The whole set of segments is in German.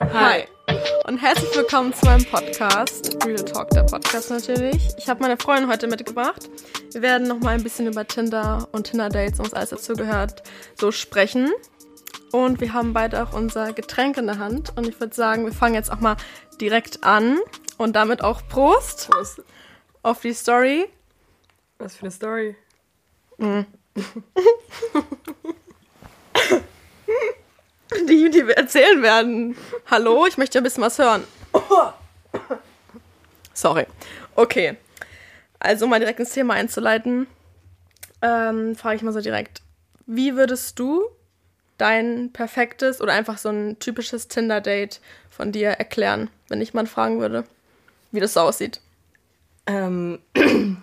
Hi. Und herzlich willkommen zu meinem Podcast, Real Talk, der Podcast natürlich. Ich habe meine Freundin heute mitgebracht. Wir werden noch mal ein bisschen über Tinder und Tinder-Dates und was alles dazu gehört, so sprechen. Und wir haben beide auch unser Getränk in der Hand. Und ich würde sagen, wir fangen jetzt auch mal direkt an. Und damit auch Prost. Prost. Auf die Story. Was für eine Story? Mhm. die, die wir erzählen werden. Hallo, ich möchte ein bisschen was hören. Sorry. Okay. Also, um mal direkt ins Thema einzuleiten, ähm, frage ich mal so direkt: Wie würdest du dein perfektes oder einfach so ein typisches Tinder-Date von dir erklären, wenn ich mal fragen würde, wie das so aussieht? Ähm.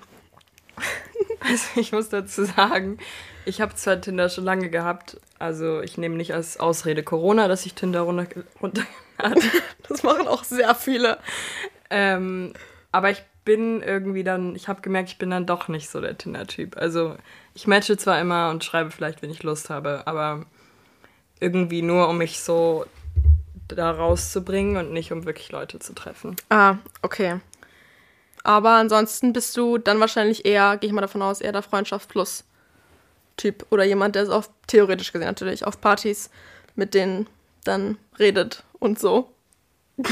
also, ich muss dazu sagen, ich habe zwar Tinder schon lange gehabt, also ich nehme nicht als Ausrede Corona, dass ich Tinder runter, runter Das machen auch sehr viele. Ähm, aber ich bin irgendwie dann, ich habe gemerkt, ich bin dann doch nicht so der Tinder-Typ. Also ich matche zwar immer und schreibe vielleicht, wenn ich Lust habe, aber irgendwie nur, um mich so da rauszubringen und nicht, um wirklich Leute zu treffen. Ah, okay. Aber ansonsten bist du dann wahrscheinlich eher, gehe ich mal davon aus, eher der Freundschaft plus Typ oder jemand, der es auf, theoretisch gesehen natürlich, auf Partys mit denen dann redet und so.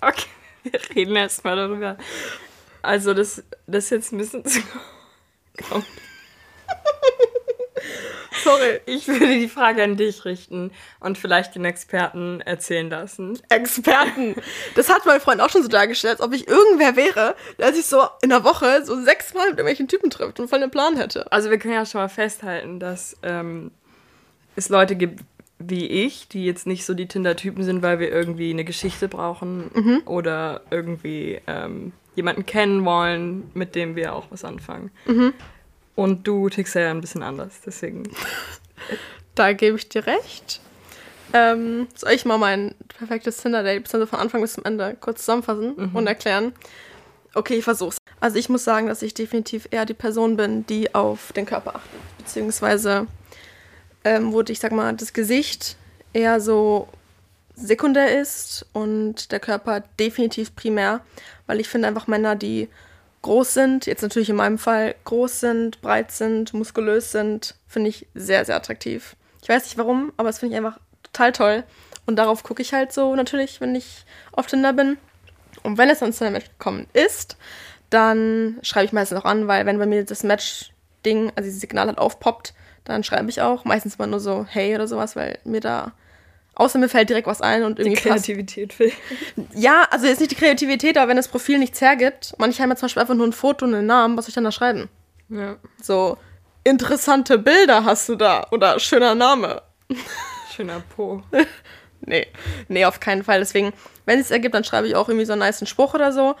okay, wir reden erstmal darüber. Also, das, das ist jetzt ein bisschen zu. Sorry. Ich würde die Frage an dich richten und vielleicht den Experten erzählen lassen. Experten? Das hat mein Freund auch schon so dargestellt, als ob ich irgendwer wäre, der sich so in der Woche so sechsmal mit irgendwelchen Typen trifft und voll einen Plan hätte. Also wir können ja schon mal festhalten, dass ähm, es Leute gibt wie ich, die jetzt nicht so die Tinder-Typen sind, weil wir irgendwie eine Geschichte brauchen mhm. oder irgendwie ähm, jemanden kennen wollen, mit dem wir auch was anfangen. Mhm. Und du tickst ja ein bisschen anders, deswegen. da gebe ich dir recht. Ähm, soll ich mal mein perfektes Tinder-Date bis von Anfang bis zum Ende kurz zusammenfassen mhm. und erklären? Okay, ich versuch's. Also ich muss sagen, dass ich definitiv eher die Person bin, die auf den Körper achtet. Beziehungsweise, ähm, wo ich sag mal, das Gesicht eher so sekundär ist und der Körper definitiv primär. Weil ich finde einfach Männer, die groß sind, jetzt natürlich in meinem Fall groß sind, breit sind, muskulös sind, finde ich sehr, sehr attraktiv. Ich weiß nicht warum, aber das finde ich einfach total toll. Und darauf gucke ich halt so natürlich, wenn ich auf Tinder bin. Und wenn es dann zu einem Match gekommen ist, dann schreibe ich meistens auch an, weil wenn bei mir das Match-Ding, also dieses Signal halt aufpoppt, dann schreibe ich auch. Meistens mal nur so hey oder sowas, weil mir da Außer mir fällt direkt was ein und irgendwie. Die Kreativität fehlt. Ja, also jetzt nicht die Kreativität, aber wenn das Profil nichts hergibt, manche haben ja zum Beispiel einfach nur ein Foto und einen Namen, was soll ich dann da schreiben? Ja. So, interessante Bilder hast du da oder schöner Name. Schöner Po. nee, nee, auf keinen Fall. Deswegen, wenn es ergibt, dann schreibe ich auch irgendwie so einen nice Spruch oder so.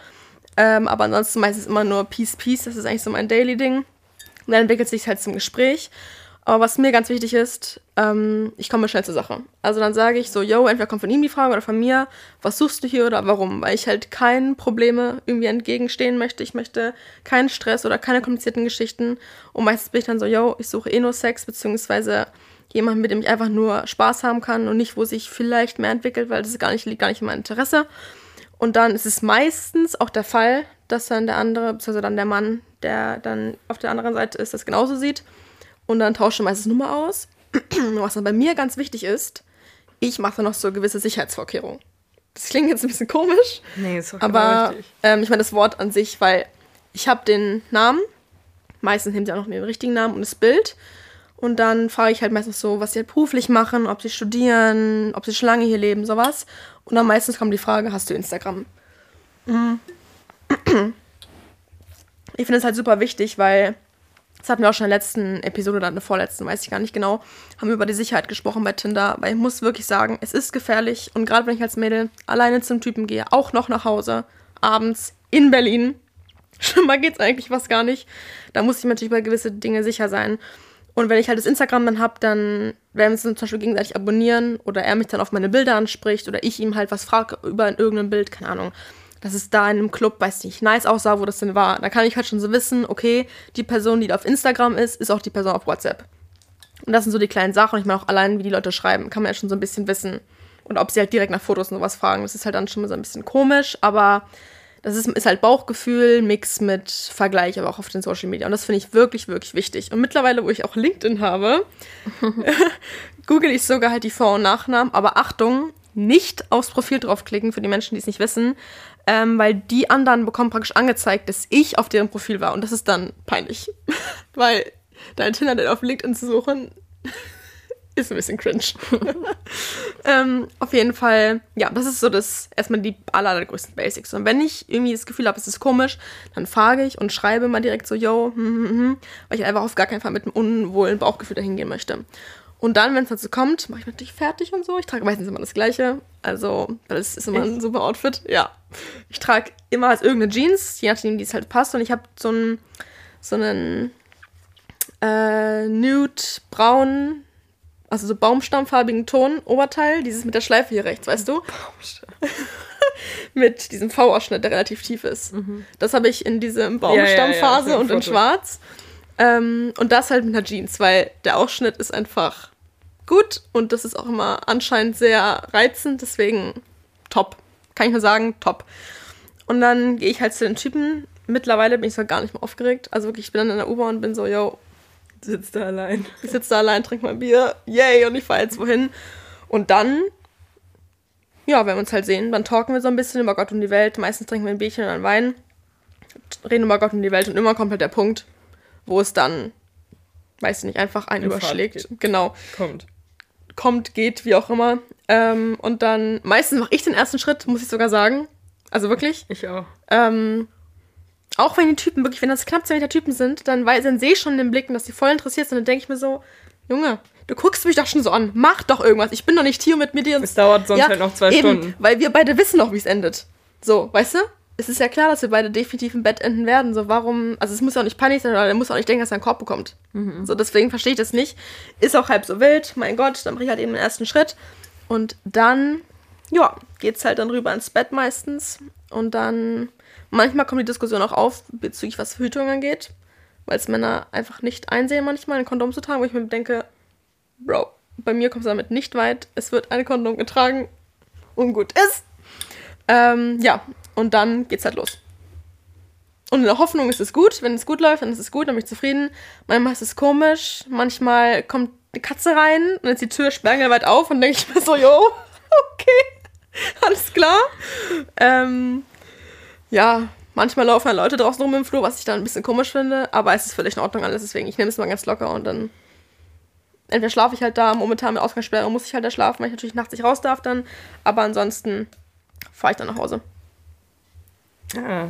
Ähm, aber ansonsten meistens immer nur Peace, Peace. Das ist eigentlich so mein Daily-Ding. Und dann entwickelt sich halt zum Gespräch. Aber was mir ganz wichtig ist, ähm, ich komme schnell zur Sache. Also dann sage ich so, yo, entweder kommt von ihm die Frage oder von mir, was suchst du hier oder warum? Weil ich halt keinen Probleme irgendwie entgegenstehen möchte. Ich möchte keinen Stress oder keine komplizierten Geschichten. Und meistens bin ich dann so, yo, ich suche eh nur Sex, beziehungsweise jemanden, mit dem ich einfach nur Spaß haben kann und nicht, wo sich vielleicht mehr entwickelt, weil das gar nicht, liegt gar nicht in meinem Interesse. Und dann ist es meistens auch der Fall, dass dann der andere, beziehungsweise dann der Mann, der dann auf der anderen Seite ist, das genauso sieht und dann tausche meistens Nummer aus. Was dann bei mir ganz wichtig ist, ich mache dann noch so gewisse Sicherheitsvorkehrungen. Das klingt jetzt ein bisschen komisch. Nee, ist auch Aber ähm, ich meine das Wort an sich, weil ich habe den Namen, meistens nehmen sie auch noch den richtigen Namen und das Bild. Und dann frage ich halt meistens so, was sie halt beruflich machen, ob sie studieren, ob sie schon lange hier leben, sowas. Und dann meistens kommt die Frage, hast du Instagram? Mhm. Ich finde es halt super wichtig, weil das hatten wir auch schon in der letzten Episode oder in der vorletzten, weiß ich gar nicht genau, haben wir über die Sicherheit gesprochen bei Tinder, weil ich muss wirklich sagen, es ist gefährlich und gerade wenn ich als Mädel alleine zum Typen gehe, auch noch nach Hause, abends in Berlin, schlimmer geht's eigentlich was gar nicht, da muss ich mir natürlich bei gewisse Dinge sicher sein. Und wenn ich halt das Instagram dann habe, dann werden wir uns zum Beispiel gegenseitig abonnieren oder er mich dann auf meine Bilder anspricht oder ich ihm halt was frage über irgendein Bild, keine Ahnung dass es da in einem Club, weiß nicht, nice aussah, wo das denn war. Da kann ich halt schon so wissen, okay, die Person, die da auf Instagram ist, ist auch die Person auf WhatsApp. Und das sind so die kleinen Sachen. Ich meine auch allein, wie die Leute schreiben, kann man ja schon so ein bisschen wissen. Und ob sie halt direkt nach Fotos und sowas fragen. Das ist halt dann schon mal so ein bisschen komisch, aber das ist, ist halt Bauchgefühl, Mix mit Vergleich, aber auch auf den Social Media. Und das finde ich wirklich, wirklich wichtig. Und mittlerweile, wo ich auch LinkedIn habe, google ich sogar halt die Vor- und Nachnamen. Aber Achtung, nicht aufs Profil draufklicken für die Menschen, die es nicht wissen, ähm, weil die anderen bekommen praktisch angezeigt, dass ich auf deren Profil war. Und das ist dann peinlich. weil dein Tinder auf LinkedIn zu suchen, ist ein bisschen cringe. ähm, auf jeden Fall, ja, das ist so das erstmal die aller, allergrößten Basics. Und wenn ich irgendwie das Gefühl habe, es ist komisch, dann frage ich und schreibe mal direkt so, yo, hm, hm, hm, weil ich einfach auf gar keinen Fall mit einem unwohlen Bauchgefühl dahin gehen möchte. Und dann, wenn es dazu kommt, mache ich natürlich fertig und so. Ich trage meistens immer das Gleiche. Also, weil es ist immer ein super Outfit. Ja. Ich trage immer als irgendeine Jeans, je nachdem, wie es halt passt. Und ich habe so einen, so einen äh, nude-braun, also so baumstammfarbigen Ton, Oberteil. Dieses mit der Schleife hier rechts, weißt du? Baumstamm. mit diesem V-Ausschnitt, der relativ tief ist. Mhm. Das habe ich in diesem Baumstammphase ja, ja, ja, und in schwarz. Ähm, und das halt mit einer Jeans, weil der Ausschnitt ist einfach gut und das ist auch immer anscheinend sehr reizend, deswegen top. Kann ich nur sagen, top. Und dann gehe ich halt zu den Typen. Mittlerweile bin ich so gar nicht mehr aufgeregt. Also wirklich, ich bin dann in der U-Bahn und bin so, yo. Sitzt da allein. Ich sitze da allein, trinke mein Bier, yay, und ich fahre jetzt wohin. Und dann, ja, wenn wir uns halt sehen, dann talken wir so ein bisschen über Gott und die Welt. Meistens trinken wir ein Bierchen und einen Wein, reden über Gott und die Welt und immer kommt halt der Punkt, wo es dann, weiß ich nicht, einfach einen Infarkt überschlägt. Genau. Kommt. Kommt, geht, wie auch immer. Ähm, und dann, meistens mache ich den ersten Schritt, muss ich sogar sagen. Also wirklich. Ich auch. Ähm, auch wenn die Typen wirklich, wenn das knapp 10 Meter Typen sind, dann, dann sehe ich schon in den Blicken, dass die voll interessiert sind. Dann denke ich mir so, Junge, du guckst mich doch schon so an. Mach doch irgendwas. Ich bin doch nicht hier mit mir. Es dauert sonst ja, halt noch zwei eben, Stunden. Weil wir beide wissen noch, wie es endet. So, weißt du? Es ist ja klar, dass wir beide definitiv im Bett enden werden. So, warum, also es muss ja auch nicht panisch sein, oder er muss auch nicht denken, dass er einen Korb bekommt. Mhm. So, deswegen verstehe ich das nicht. Ist auch halb so wild, mein Gott, dann mache ich halt eben den ersten Schritt. Und dann, ja, geht's halt dann rüber ins Bett meistens. Und dann, manchmal kommt die Diskussion auch auf, bezüglich was Verhütung angeht. Weil es Männer einfach nicht einsehen, manchmal ein Kondom zu tragen, wo ich mir denke, Bro, bei mir kommt es damit nicht weit. Es wird ein Kondom getragen und gut ist. Ähm, ja, und dann geht's halt los. Und in der Hoffnung ist es gut. Wenn es gut läuft, dann ist es gut, dann bin ich zufrieden. Manchmal ist es komisch. Manchmal kommt eine Katze rein und ist die Tür sperrangelweit auf und denke ich mir so, jo, okay, alles klar. Ähm, ja, manchmal laufen Leute draußen rum im Flur, was ich dann ein bisschen komisch finde, aber es ist völlig in Ordnung alles, deswegen ich nehme es mal ganz locker und dann entweder schlafe ich halt da, momentan mit Ausgangssperre muss ich halt da schlafen, weil ich natürlich nachts nicht raus darf dann, aber ansonsten fahre ich dann nach Hause. Ja,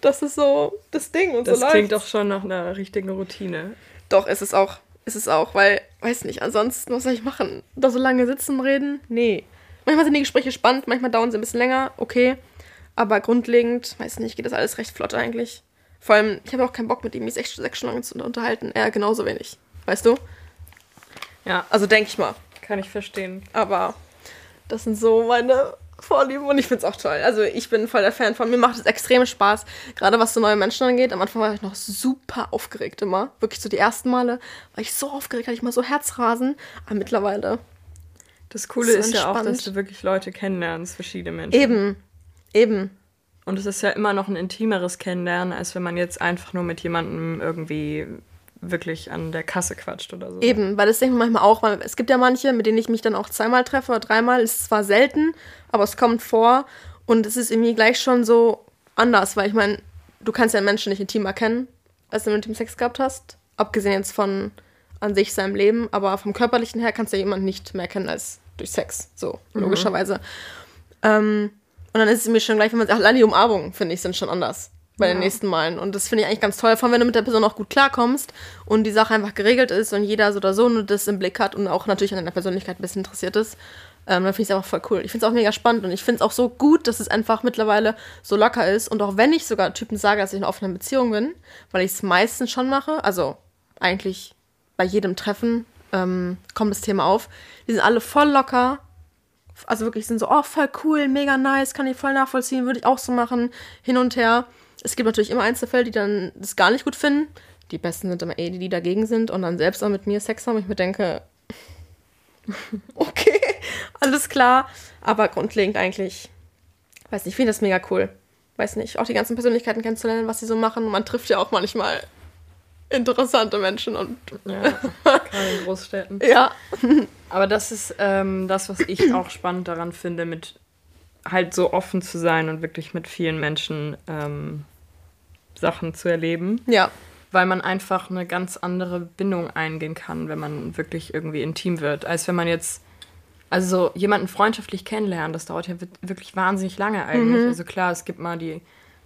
das ist so das Ding und das so Das klingt doch schon nach einer richtigen Routine. Doch, ist es auch. Ist es auch, weil, weiß nicht, ansonsten, was soll ich machen? Da so lange sitzen und reden? Nee. Manchmal sind die Gespräche spannend, manchmal dauern sie ein bisschen länger, okay. Aber grundlegend, weiß nicht, geht das alles recht flott eigentlich. Vor allem, ich habe auch keinen Bock mit ihm, mich sechs, sechs Stunden lang zu unterhalten. Er genauso wenig. Weißt du? Ja. Also denke ich mal. Kann ich verstehen. Aber das sind so meine Vorlieben und ich finde es auch toll. Also ich bin voll der Fan von. Mir macht es extrem Spaß, gerade was so neue Menschen angeht. Am Anfang war ich noch super aufgeregt immer. Wirklich so die ersten Male war ich so aufgeregt, hatte ich mal so Herzrasen. Aber mittlerweile. Das Coole ist, ist ja auch, dass du wirklich Leute kennenlernst, verschiedene Menschen. Eben, eben. Und es ist ja immer noch ein intimeres Kennenlernen, als wenn man jetzt einfach nur mit jemandem irgendwie wirklich an der Kasse quatscht oder so. Eben, weil das denke ich manchmal auch, weil es gibt ja manche, mit denen ich mich dann auch zweimal treffe oder dreimal. Ist zwar selten, aber es kommt vor und es ist irgendwie gleich schon so anders, weil ich meine, du kannst ja einen Menschen nicht intim erkennen, als du mit ihm Sex gehabt hast. Abgesehen jetzt von an sich seinem Leben, aber vom körperlichen her kannst du ja jemanden nicht mehr kennen als durch Sex. So, mhm. logischerweise. Ähm, und dann ist es mir schon gleich, wenn man sagt, allein die Umarmungen, finde ich, sind schon anders bei ja. den nächsten Malen. Und das finde ich eigentlich ganz toll, vor allem wenn du mit der Person auch gut klarkommst und die Sache einfach geregelt ist und jeder so oder so nur das im Blick hat und auch natürlich an deiner Persönlichkeit ein bisschen interessiert ist. Ähm, dann finde ich es einfach voll cool. Ich finde es auch mega spannend und ich finde es auch so gut, dass es einfach mittlerweile so locker ist. Und auch wenn ich sogar Typen sage, dass ich in offenen Beziehung bin, weil ich es meistens schon mache, also eigentlich bei jedem Treffen ähm, kommt das Thema auf, die sind alle voll locker. Also wirklich sind so, oh, voll cool, mega nice, kann ich voll nachvollziehen, würde ich auch so machen, hin und her. Es gibt natürlich immer Einzelfälle, die dann das gar nicht gut finden. die Besten sind immer eh die, die dagegen sind und dann selbst auch mit mir Sex haben. Ich mir denke, okay, alles klar. Aber grundlegend eigentlich, weiß nicht, ich finde das mega cool. Weiß nicht, auch die ganzen Persönlichkeiten kennenzulernen, was sie so machen. Man trifft ja auch manchmal interessante Menschen und. Ja, gerade in Großstädten. Ja. Aber das ist ähm, das, was ich auch spannend daran finde, mit halt so offen zu sein und wirklich mit vielen Menschen ähm, Sachen zu erleben. Ja. Weil man einfach eine ganz andere Bindung eingehen kann, wenn man wirklich irgendwie intim wird, als wenn man jetzt, also jemanden freundschaftlich kennenlernen, das dauert ja wirklich wahnsinnig lange eigentlich. Mhm. Also klar, es gibt mal die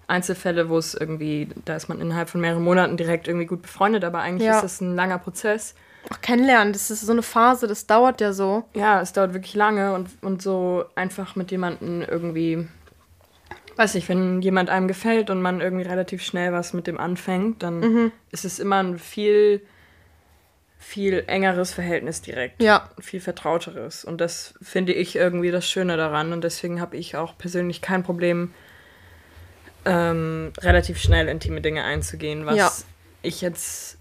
Einzelfälle, wo es irgendwie, da ist man innerhalb von mehreren Monaten direkt irgendwie gut befreundet, aber eigentlich ja. ist das ein langer Prozess. Auch kennenlernen, das ist so eine Phase, das dauert ja so. Ja, es dauert wirklich lange und, und so einfach mit jemandem irgendwie, weiß ich, wenn jemand einem gefällt und man irgendwie relativ schnell was mit dem anfängt, dann mhm. ist es immer ein viel, viel engeres Verhältnis direkt. Ja. Viel vertrauteres. Und das finde ich irgendwie das Schöne daran. Und deswegen habe ich auch persönlich kein Problem, ähm, relativ schnell intime Dinge einzugehen, was ja. ich jetzt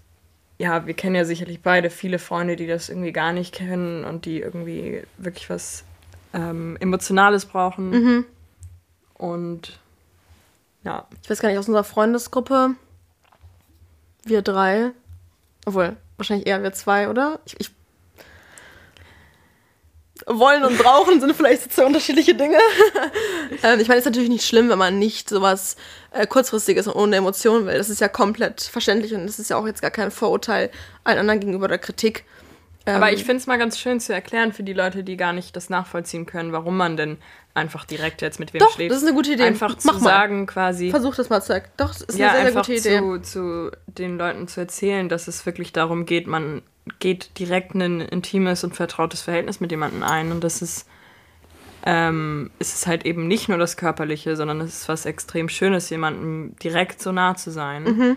ja, wir kennen ja sicherlich beide viele Freunde, die das irgendwie gar nicht kennen und die irgendwie wirklich was ähm, Emotionales brauchen. Mhm. Und ja. Ich weiß gar nicht, aus unserer Freundesgruppe, wir drei, obwohl, wahrscheinlich eher wir zwei, oder? Ich, ich wollen und brauchen sind vielleicht zwei unterschiedliche Dinge. ähm, ich meine, es ist natürlich nicht schlimm, wenn man nicht sowas äh, kurzfristiges und ohne Emotionen will. Das ist ja komplett verständlich und das ist ja auch jetzt gar kein Vorurteil allen anderen gegenüber der Kritik. Ähm, Aber ich finde es mal ganz schön zu erklären für die Leute, die gar nicht das nachvollziehen können, warum man denn einfach direkt jetzt mit wem doch, schläft. das ist eine gute Idee. Einfach zu sagen quasi. Versuch das mal zu erklären. Doch, das ist ja, eine sehr, sehr gute Idee. Zu, zu den Leuten zu erzählen, dass es wirklich darum geht, man geht direkt ein intimes und vertrautes Verhältnis mit jemandem ein. Und das ist, ähm, es ist halt eben nicht nur das Körperliche, sondern es ist was extrem Schönes, jemandem direkt so nah zu sein. Mhm.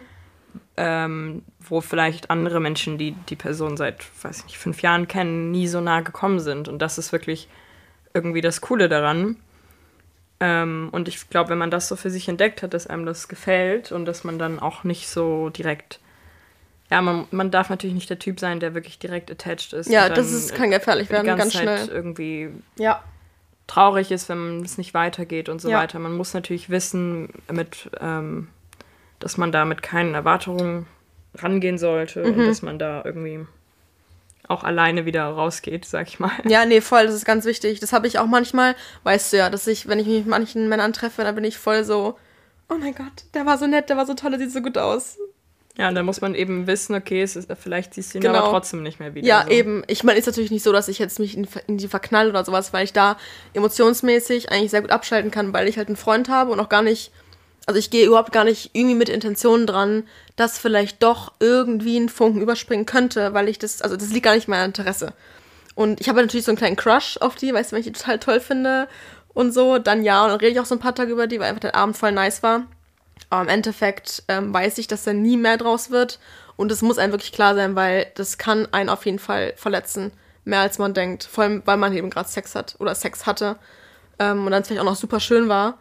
Ähm, wo vielleicht andere Menschen, die die Person seit, weiß ich nicht, fünf Jahren kennen, nie so nah gekommen sind. Und das ist wirklich irgendwie das Coole daran. Ähm, und ich glaube, wenn man das so für sich entdeckt hat, dass einem das gefällt und dass man dann auch nicht so direkt ja, man, man darf natürlich nicht der Typ sein, der wirklich direkt attached ist. Ja, das ist, kann gefährlich werden, ganz schnell. irgendwie ja. traurig ist, wenn es nicht weitergeht und so ja. weiter. Man muss natürlich wissen, mit, ähm, dass man da mit keinen Erwartungen rangehen sollte mhm. und dass man da irgendwie auch alleine wieder rausgeht, sag ich mal. Ja, nee, voll, das ist ganz wichtig. Das habe ich auch manchmal, weißt du ja, dass ich, wenn ich mich mit manchen Männern treffe, dann bin ich voll so, oh mein Gott, der war so nett, der war so toll, der sieht so gut aus. Ja, und da muss man eben wissen, okay, es ist, vielleicht siehst du ihn genau. aber trotzdem nicht mehr wieder. Ja, so. eben. Ich meine, ist natürlich nicht so, dass ich jetzt mich in, in die verknalle oder sowas, weil ich da emotionsmäßig eigentlich sehr gut abschalten kann, weil ich halt einen Freund habe und auch gar nicht, also ich gehe überhaupt gar nicht irgendwie mit Intentionen dran, dass vielleicht doch irgendwie ein Funken überspringen könnte, weil ich das, also das liegt gar nicht in meinem Interesse. Und ich habe natürlich so einen kleinen Crush auf die, weißt du, wenn ich die total toll finde und so, dann ja, und dann rede ich auch so ein paar Tage über die, weil einfach der Abend voll nice war. Aber im Endeffekt ähm, weiß ich, dass da nie mehr draus wird. Und es muss einem wirklich klar sein, weil das kann einen auf jeden Fall verletzen. Mehr als man denkt. Vor allem, weil man eben gerade Sex hat oder Sex hatte. Ähm, und dann vielleicht auch noch super schön war.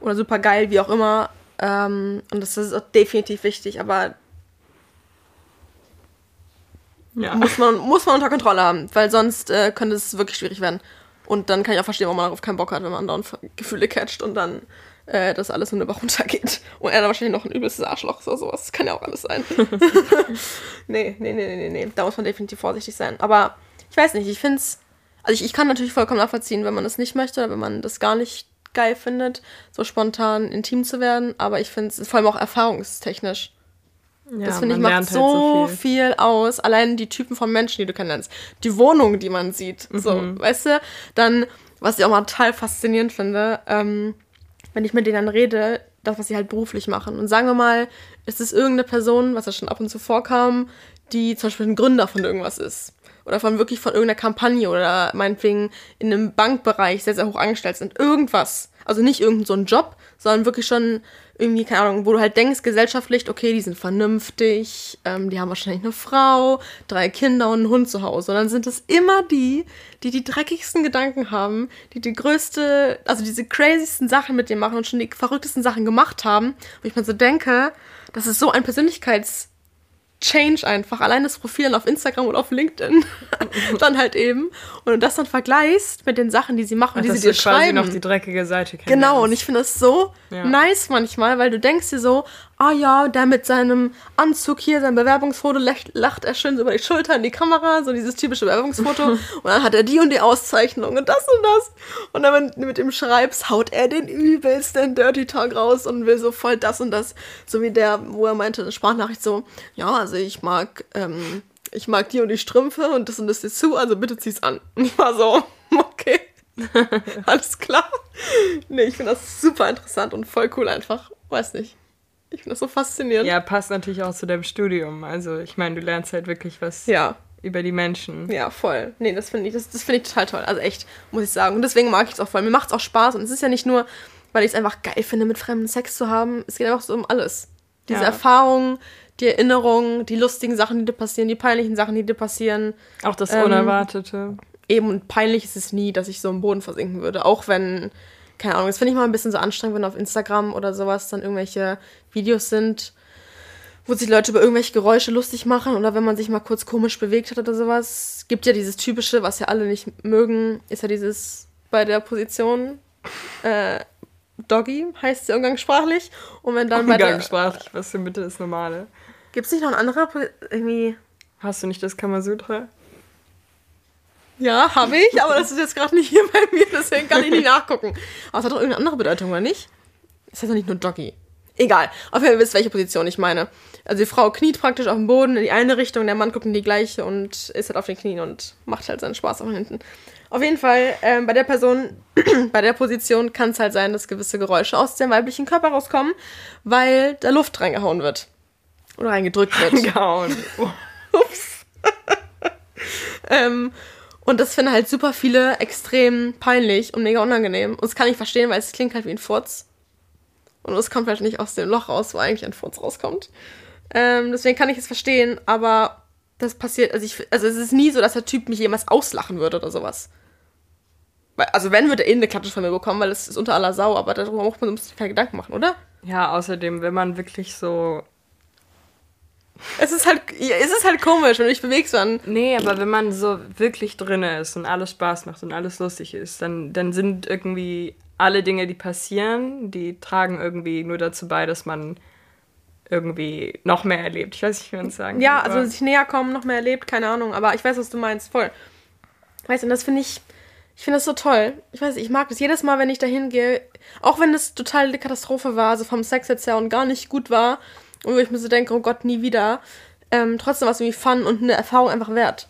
Oder super geil, wie auch immer. Ähm, und das ist auch definitiv wichtig. Aber ja. muss, man, muss man unter Kontrolle haben. Weil sonst äh, könnte es wirklich schwierig werden. Und dann kann ich auch verstehen, warum man darauf keinen Bock hat, wenn man dann Gefühle catcht und dann äh, dass alles in eine Bach runtergeht. Und er dann wahrscheinlich noch ein übelstes Arschloch oder sowas. Das kann ja auch alles sein. nee, nee, nee, nee, nee, nee. Da muss man definitiv vorsichtig sein. Aber ich weiß nicht, ich finde es. Also ich, ich kann natürlich vollkommen nachvollziehen, wenn man das nicht möchte, oder wenn man das gar nicht geil findet, so spontan intim zu werden. Aber ich finde es vor allem auch erfahrungstechnisch. Ja, das finde ich macht so, halt so viel. viel. aus. Allein die Typen von Menschen, die du kennenlernst. Die Wohnung, die man sieht. Mhm. So, weißt du? Dann, was ich auch mal total faszinierend finde, ähm, wenn ich mit denen dann rede, das, was sie halt beruflich machen. Und sagen wir mal, es ist irgendeine Person, was ja schon ab und zu vorkam, die zum Beispiel ein Gründer von irgendwas ist. Oder von wirklich von irgendeiner Kampagne oder meinetwegen in einem Bankbereich sehr, sehr hoch angestellt sind. Irgendwas. Also nicht irgendein so ein Job, sondern wirklich schon irgendwie, keine Ahnung, wo du halt denkst, gesellschaftlich, okay, die sind vernünftig, ähm, die haben wahrscheinlich eine Frau, drei Kinder und einen Hund zu Hause. Und dann sind es immer die, die die dreckigsten Gedanken haben, die die größte, also diese crazysten Sachen mit dir machen und schon die verrücktesten Sachen gemacht haben. Und ich mir so denke, das ist so ein Persönlichkeits- Change einfach. Allein das Profil auf Instagram oder auf LinkedIn. dann halt eben. Und das dann vergleichst mit den Sachen, die sie machen, Und die sie dir schreiben. noch die dreckige Seite kennst. Genau, und ich finde das so Ja. nice manchmal, weil du denkst dir so, ah ja, der mit seinem Anzug hier, sein Bewerbungsfoto, lacht, lacht er schön so über die Schulter in die Kamera, so dieses typische Bewerbungsfoto. und dann hat er die und die Auszeichnung und das und das. Und dann, wenn du mit ihm schreibst, haut er den übelsten Dirty Talk raus und will so voll das und das. So wie der, wo er meinte, eine Sprachnachricht so, ja, also ich mag, ähm, ich mag die und die Strümpfe und das und das dir zu, also bitte zieh's an. Und ich war so, okay. Alles klar. Nee, ich finde das super interessant und voll cool einfach. Weiß nicht. Ich finde das so faszinierend. Ja, passt natürlich auch zu deinem Studium. Also ich meine, du lernst halt wirklich was Ja, über die Menschen. ja, voll. Nee, das finde ich, das, das finde ich total toll. Also echt, muss ich sagen. Und deswegen mag ich es auch voll. Mir macht es auch Spaß. Und es ist ja nicht nur, weil ich es einfach geil finde, mit Fremden Sex zu haben. Es geht einfach so um alles. Diese Ja. Erfahrungen, die Erinnerungen, die lustigen Sachen, die dir passieren, die peinlichen Sachen, die dir passieren. Auch das Ähm, Unerwartete. eben und peinlich ist es nie, dass ich so im Boden versinken würde. Auch wenn, keine Ahnung, das finde ich mal ein bisschen so anstrengend, wenn auf Instagram oder sowas dann irgendwelche Videos sind, wo sich Leute über irgendwelche Geräusche lustig machen oder wenn man sich mal kurz komisch bewegt hat oder sowas. Gibt ja dieses typische, was ja alle nicht mögen, ist ja dieses bei der Position äh, Doggy heißt es ja umgangssprachlich. Und wenn dann bei der. Umgangssprachlich, was für bitte das Normale. Gibt es nicht noch ein anderer irgendwie. Hast du nicht das Kamasutra? Ja, habe ich, aber das ist jetzt gerade nicht hier bei mir, deswegen kann ich nicht nachgucken. Aber es hat doch irgendeine andere Bedeutung, oder nicht? Es heißt doch nicht nur Doggy. Egal, auf jeden Fall wisst, welche Position ich meine. Also die Frau kniet praktisch auf dem Boden in die eine Richtung, der Mann guckt in die gleiche und ist halt auf den Knien und macht halt seinen Spaß auch hinten. Auf jeden Fall, ähm, bei der Person, bei der Position kann es halt sein, dass gewisse Geräusche aus dem weiblichen Körper rauskommen, weil da Luft reingehauen wird. Oder reingedrückt wird. Gehauen. Oh. Ähm, und das finden halt super viele extrem peinlich und mega unangenehm. Und das kann ich verstehen, weil es klingt halt wie ein Furz. Und es kommt halt nicht aus dem Loch raus, wo eigentlich ein Furz rauskommt. Ähm, deswegen kann ich es verstehen, aber das passiert, also ich, also es ist nie so, dass der Typ mich jemals auslachen würde oder sowas. Also wenn, würde er eh eine Klatsche von mir bekommen, weil es ist unter aller Sau, aber darüber muss man sich keine Gedanken machen, oder? Ja, außerdem, wenn man wirklich so. Es ist halt, ja, es ist halt komisch, wenn du dich bewegst, dann Nee, aber wenn man so wirklich drin ist und alles Spaß macht und alles lustig ist, dann, dann sind irgendwie alle Dinge, die passieren, die tragen irgendwie nur dazu bei, dass man irgendwie noch mehr erlebt. Ich weiß nicht, wie man es sagen Ja, kann, also sich näher kommen, noch mehr erlebt, keine Ahnung. Aber ich weiß, was du meinst, voll. Weißt du, und das finde ich, ich finde das so toll. Ich weiß ich mag das jedes Mal, wenn ich da hingehe, auch wenn es total die Katastrophe war, also vom Sex jetzt her und gar nicht gut war, und wo ich mir so denke, oh Gott, nie wieder, ähm, trotzdem was irgendwie fun und eine Erfahrung einfach wert.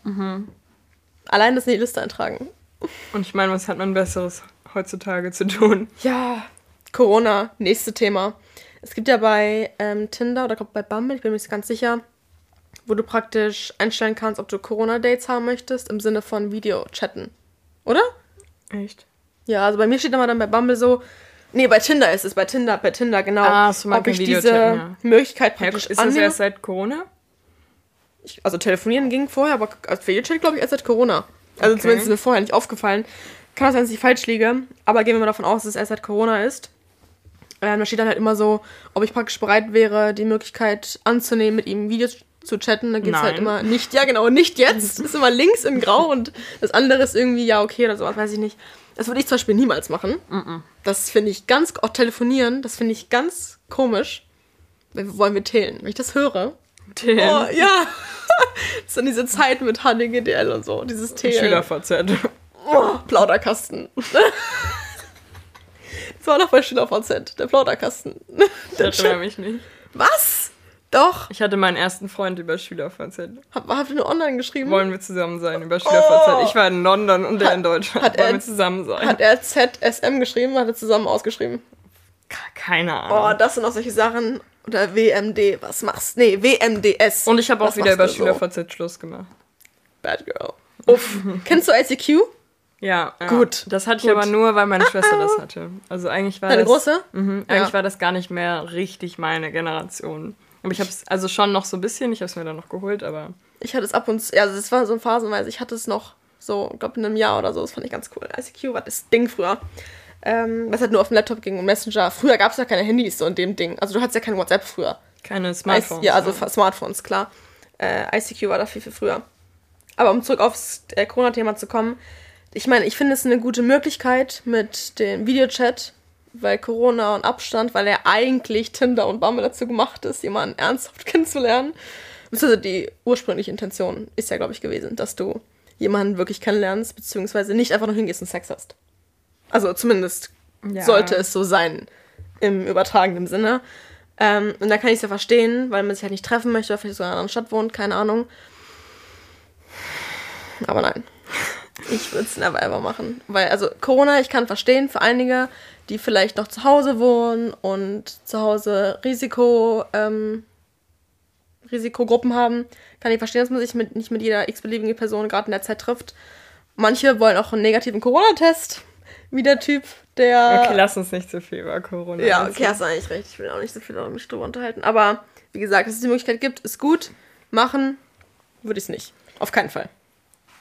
Allein das in die Liste eintragen. Und ich meine, was hat man Besseres heutzutage zu tun? Ja, Corona, nächste Thema. Es gibt ja bei ähm, Tinder oder bei Bumble, ich bin mir nicht ganz sicher, wo du praktisch einstellen kannst, ob du Corona-Dates haben möchtest, im Sinne von Video-Chatten. Oder? Echt? Ja, also bei mir steht immer dann bei Bumble so, nee, bei Tinder ist es, bei Tinder, bei Tinder, genau. Ah, so ob ich diese ja. Möglichkeit Ja, praktisch ist das erst seit Corona? Ich- Also telefonieren ging vorher, aber als Videochat glaube ich erst seit Corona. Also Okay. zumindest ist mir vorher nicht aufgefallen. Kann auch sein, dass ich falsch liege, aber gehen wir mal davon aus, dass es erst seit Corona ist. Ähm, da steht dann halt immer so, ob ich praktisch bereit wäre, die Möglichkeit anzunehmen, mit ihm Videos zu chatten. Da geht es halt immer nicht, ja genau, nicht jetzt. ist immer links in grau und das andere ist irgendwie, ja okay oder sowas, weiß ich nicht. Das würde ich zum Beispiel niemals machen. Das finde ich ganz, auch telefonieren, das finde ich ganz komisch. Wir wollen wir teilen. Wenn ich das höre, Den Oh, ja. Das dann diese Zeit mit HDGDL und so, dieses T. SchülerVZ. Oh, Plauderkasten. Das war doch bei SchülerVZ, der Plauderkasten. Der Das erinnere mich nicht. Was? Doch. Ich hatte meinen ersten Freund über SchülerVZ. Hab, habt ihr nur online geschrieben? Wollen wir zusammen sein über SchülerVZ? Oh. Ich war in London und der in Deutschland. hat Wollen er- wir zusammen sein? Hat er ZSM geschrieben, hat er zusammen ausgeschrieben. Keine Oh, Ahnung. das sind auch solche Sachen. Oder WMD, was machst Nee, WMDS. und ich habe auch wieder über du so? SchülerVZ Schluss gemacht. Bad Girl. Uff. Kennst du ICQ? Ja, ja. Gut, Das hatte ich gut. aber nur, weil meine Schwester das hatte. Also eigentlich war Deine das. große? Mhm, eigentlich Ja. war das gar nicht mehr richtig meine Generation. Aber ich habe es also schon noch so ein bisschen. Ich habe es mir dann noch geholt, aber Ich hatte es ab und zu, ja, also es war so phasenweise, ich hatte es noch so, ich glaube in einem Jahr oder so, das fand ich ganz cool. ICQ war das Ding früher. Ähm, was halt nur auf dem Laptop ging und Messenger. Früher gab es ja keine Handys so in dem Ding. Also du hattest ja kein WhatsApp früher. keine Smartphones. Ja, also ne? Fa- Smartphones, klar. Äh, ICQ war da viel, viel früher. Aber um zurück aufs äh, Corona-Thema zu kommen, ich meine, ich finde es eine gute Möglichkeit mit dem Videochat, weil Corona und Abstand, weil er eigentlich Tinder und Bumble dazu gemacht ist, jemanden ernsthaft kennenzulernen. Beziehungsweise die ursprüngliche Intention ist ja, glaube ich, gewesen, dass du jemanden wirklich kennenlernst, beziehungsweise nicht einfach nur hingehst und Sex hast. Also zumindest ja. sollte es so sein, im übertragenen Sinne. Ähm, und da kann ich es ja verstehen, weil man sich halt nicht treffen möchte oder vielleicht sogar in einer anderen Stadt wohnt, keine Ahnung. Aber nein. Ich würde es never ever machen. Weil, also Corona, ich kann verstehen für einige, die vielleicht noch zu Hause wohnen und zu Hause Risiko, ähm, Risikogruppen haben, kann ich verstehen, dass man sich mit, nicht mit jeder x-beliebigen Person gerade in der Zeit trifft. Manche wollen auch einen negativen Corona-Test, wie der Typ, der. Okay, lass uns nicht zu viel über Corona. Ja, okay, hast du eigentlich recht. Ich will auch nicht so viel mich drüber unterhalten. Aber wie gesagt, dass es die Möglichkeit gibt, ist gut. Machen würde ich es nicht. Auf keinen Fall.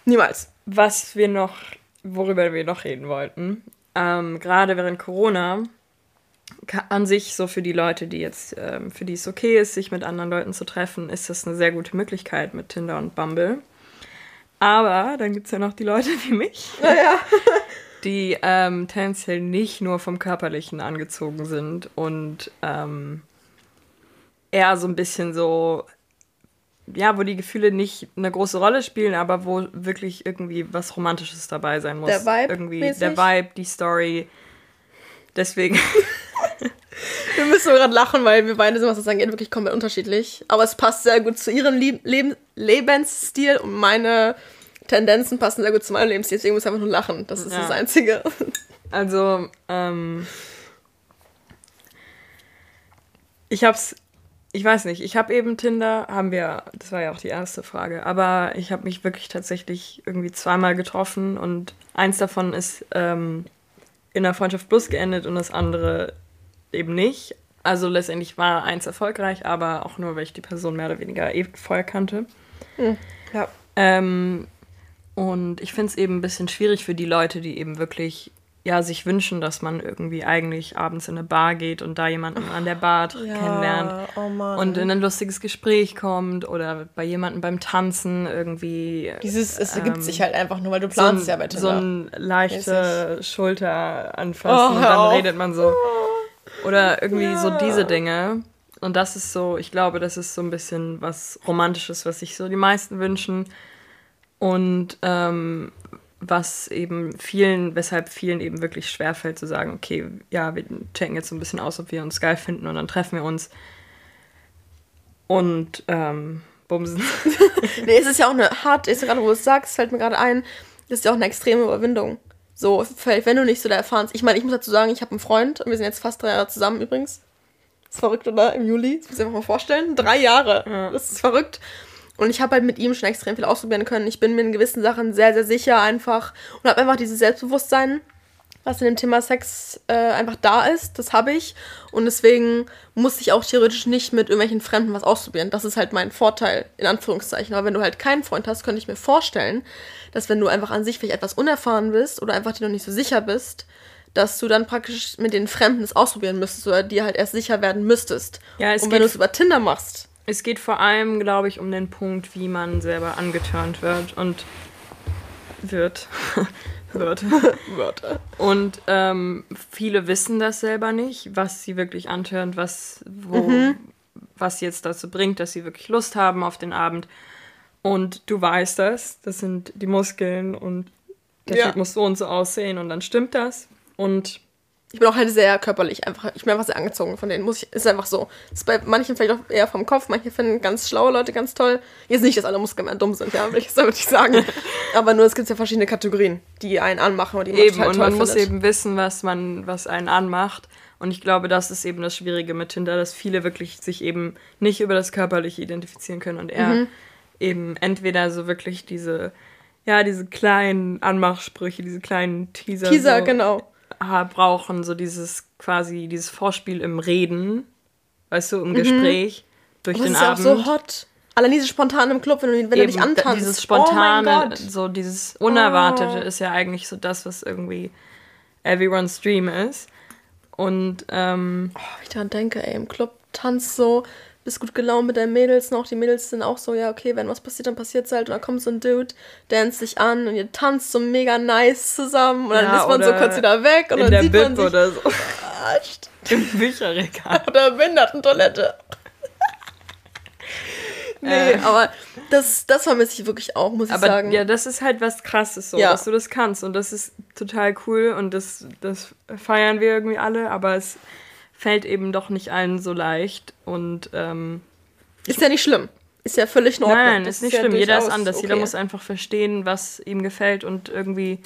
Niemals. Was wir noch, worüber wir noch reden wollten, ähm, gerade während Corona, an sich so für die Leute, die jetzt, ähm, für die es okay ist, sich mit anderen Leuten zu treffen, ist das eine sehr gute Möglichkeit mit Tinder und Bumble. Aber dann gibt es ja noch die Leute wie mich, ja. die ähm, tendenziell nicht nur vom Körperlichen angezogen sind und ähm, eher so ein bisschen so ja, wo die Gefühle nicht eine große Rolle spielen, aber wo wirklich irgendwie was Romantisches dabei sein muss. Der Vibe. Irgendwie mäßig? der Vibe, die Story. Deswegen. wir müssen gerade lachen, weil wir beide sind, was das angeht, wirklich komplett unterschiedlich. Aber es passt sehr gut zu ihrem Lieb Leb Lebensstil und meine Tendenzen passen sehr gut zu meinem Lebensstil. Deswegen muss ich einfach nur lachen. Das ist ja. das Einzige. Also, ähm. Ich hab's ich weiß nicht, ich habe eben Tinder, haben wir, das war ja auch die erste Frage, aber ich habe mich wirklich tatsächlich irgendwie zweimal getroffen und eins davon ist ähm, in der Freundschaft Plus geendet und das andere eben nicht. Also letztendlich war eins erfolgreich, aber auch nur, weil ich die Person mehr oder weniger eh vorher kannte. Mhm. Ja. Ähm, und ich finde es eben ein bisschen schwierig für die Leute, die eben wirklich ja, sich wünschen, dass man irgendwie eigentlich abends in eine Bar geht und da jemanden an der Bar ja, kennenlernt oh und in ein lustiges Gespräch kommt oder bei jemandem beim Tanzen irgendwie. Dieses, es ergibt ähm, sich halt einfach nur, weil du planst so ein, ja bei Tinder. So ein leichte Schulter anfassen oh, und dann redet man so. Oder irgendwie ja. so diese Dinge. Und das ist so, ich glaube, das ist so ein bisschen was Romantisches, was sich so die meisten wünschen. Und ähm, was eben vielen, weshalb vielen eben wirklich schwerfällt zu sagen, okay, ja, wir checken jetzt so ein bisschen aus, ob wir uns geil finden und dann treffen wir uns und ähm, bumsen. nee, es ist ja auch eine hart, ist gerade, wo du es sagst, fällt mir gerade ein, das ist ja auch eine extreme Überwindung. So, wenn du nicht so da erfahrenst. Ich meine, ich muss dazu sagen, ich habe einen Freund und wir sind jetzt fast drei Jahre zusammen übrigens. Das ist verrückt, oder? Im Juli. Das muss ich einfach mal vorstellen. Drei Jahre. Ja. Das ist verrückt. Und ich habe halt mit ihm schon extrem viel ausprobieren können. Ich bin mir in gewissen Sachen sehr, sehr sicher einfach und habe einfach dieses Selbstbewusstsein, was in dem Thema Sex äh, einfach da ist. Das habe ich. Und deswegen muss ich auch theoretisch nicht mit irgendwelchen Fremden was ausprobieren. Das ist halt mein Vorteil, in Anführungszeichen. Aber wenn du halt keinen Freund hast, könnte ich mir vorstellen, dass wenn du einfach an sich vielleicht etwas unerfahren bist oder einfach dir noch nicht so sicher bist, dass du dann praktisch mit den Fremden es ausprobieren müsstest oder dir halt erst sicher werden müsstest. Ja, es Und wenn du es über Tinder machst, es geht vor allem, glaube ich, um den Punkt, wie man selber angeturnt wird und wird. wird. wird. Und ähm, viele wissen das selber nicht, was sie wirklich anturnt, was, wo, mhm. was jetzt dazu bringt, dass sie wirklich Lust haben auf den Abend. Und du weißt das, das sind die Muskeln und der ja. Typ muss so und so aussehen und dann stimmt das. Und ich bin auch halt sehr körperlich einfach. Ich bin einfach sehr angezogen von denen. Muss ich, ist einfach so. Ist bei manchen vielleicht auch eher vom Kopf. Manche finden ganz schlaue Leute ganz toll. Jetzt nicht, dass alle Muskelmänner dumm sind, ja, will ich damit nicht sagen. Aber nur, es gibt ja verschiedene Kategorien, die einen anmachen und die man eben, total und man muss eben wissen, was man, was einen anmacht. Und ich glaube, das ist eben das Schwierige mit Tinder, dass viele wirklich sich eben nicht über das Körperliche identifizieren können und eher mhm. eben entweder so wirklich diese, ja, diese kleinen Anmachsprüche, diese kleinen Teaser. Teaser, so, genau brauchen, so dieses quasi, dieses Vorspiel im Reden, weißt du, im mhm. Gespräch, durch den Abend. Das ist auch so hot. Allein diese spontan im Club, wenn du, wenn Eben, dich antanzt. Dieses spontane, oh so dieses Unerwartete oh. ist ja eigentlich so das, was irgendwie everyone's dream ist. Und, ähm. Oh, ich daran denke, ey, im Club tanzt so, bist gut gelaunt mit deinen Mädels noch. Die Mädels sind auch so, ja, okay, wenn was passiert, dann passiert's halt. Und dann kommt so ein Dude, danst dich an und ihr tanzt so mega nice zusammen. Und dann Ja, ist man so kurz wieder weg und in dann der sieht Bib man sich oder so. verarscht. Im Bücherregal. Oder Behindertentoilette. nee, Äh. aber das, das vermisse ich wirklich auch, muss ich Aber sagen. ja, das ist halt was krasses so, Ja. dass du das kannst. Und das ist total cool und das, das feiern wir irgendwie alle, aber es fällt eben doch nicht allen so leicht. Und ähm, Ist ja nicht schlimm. Ist ja völlig in Ordnung. nein, Das ist nicht ja schlimm. Jeder ist anders. Jeder okay. muss einfach verstehen, was ihm gefällt und irgendwie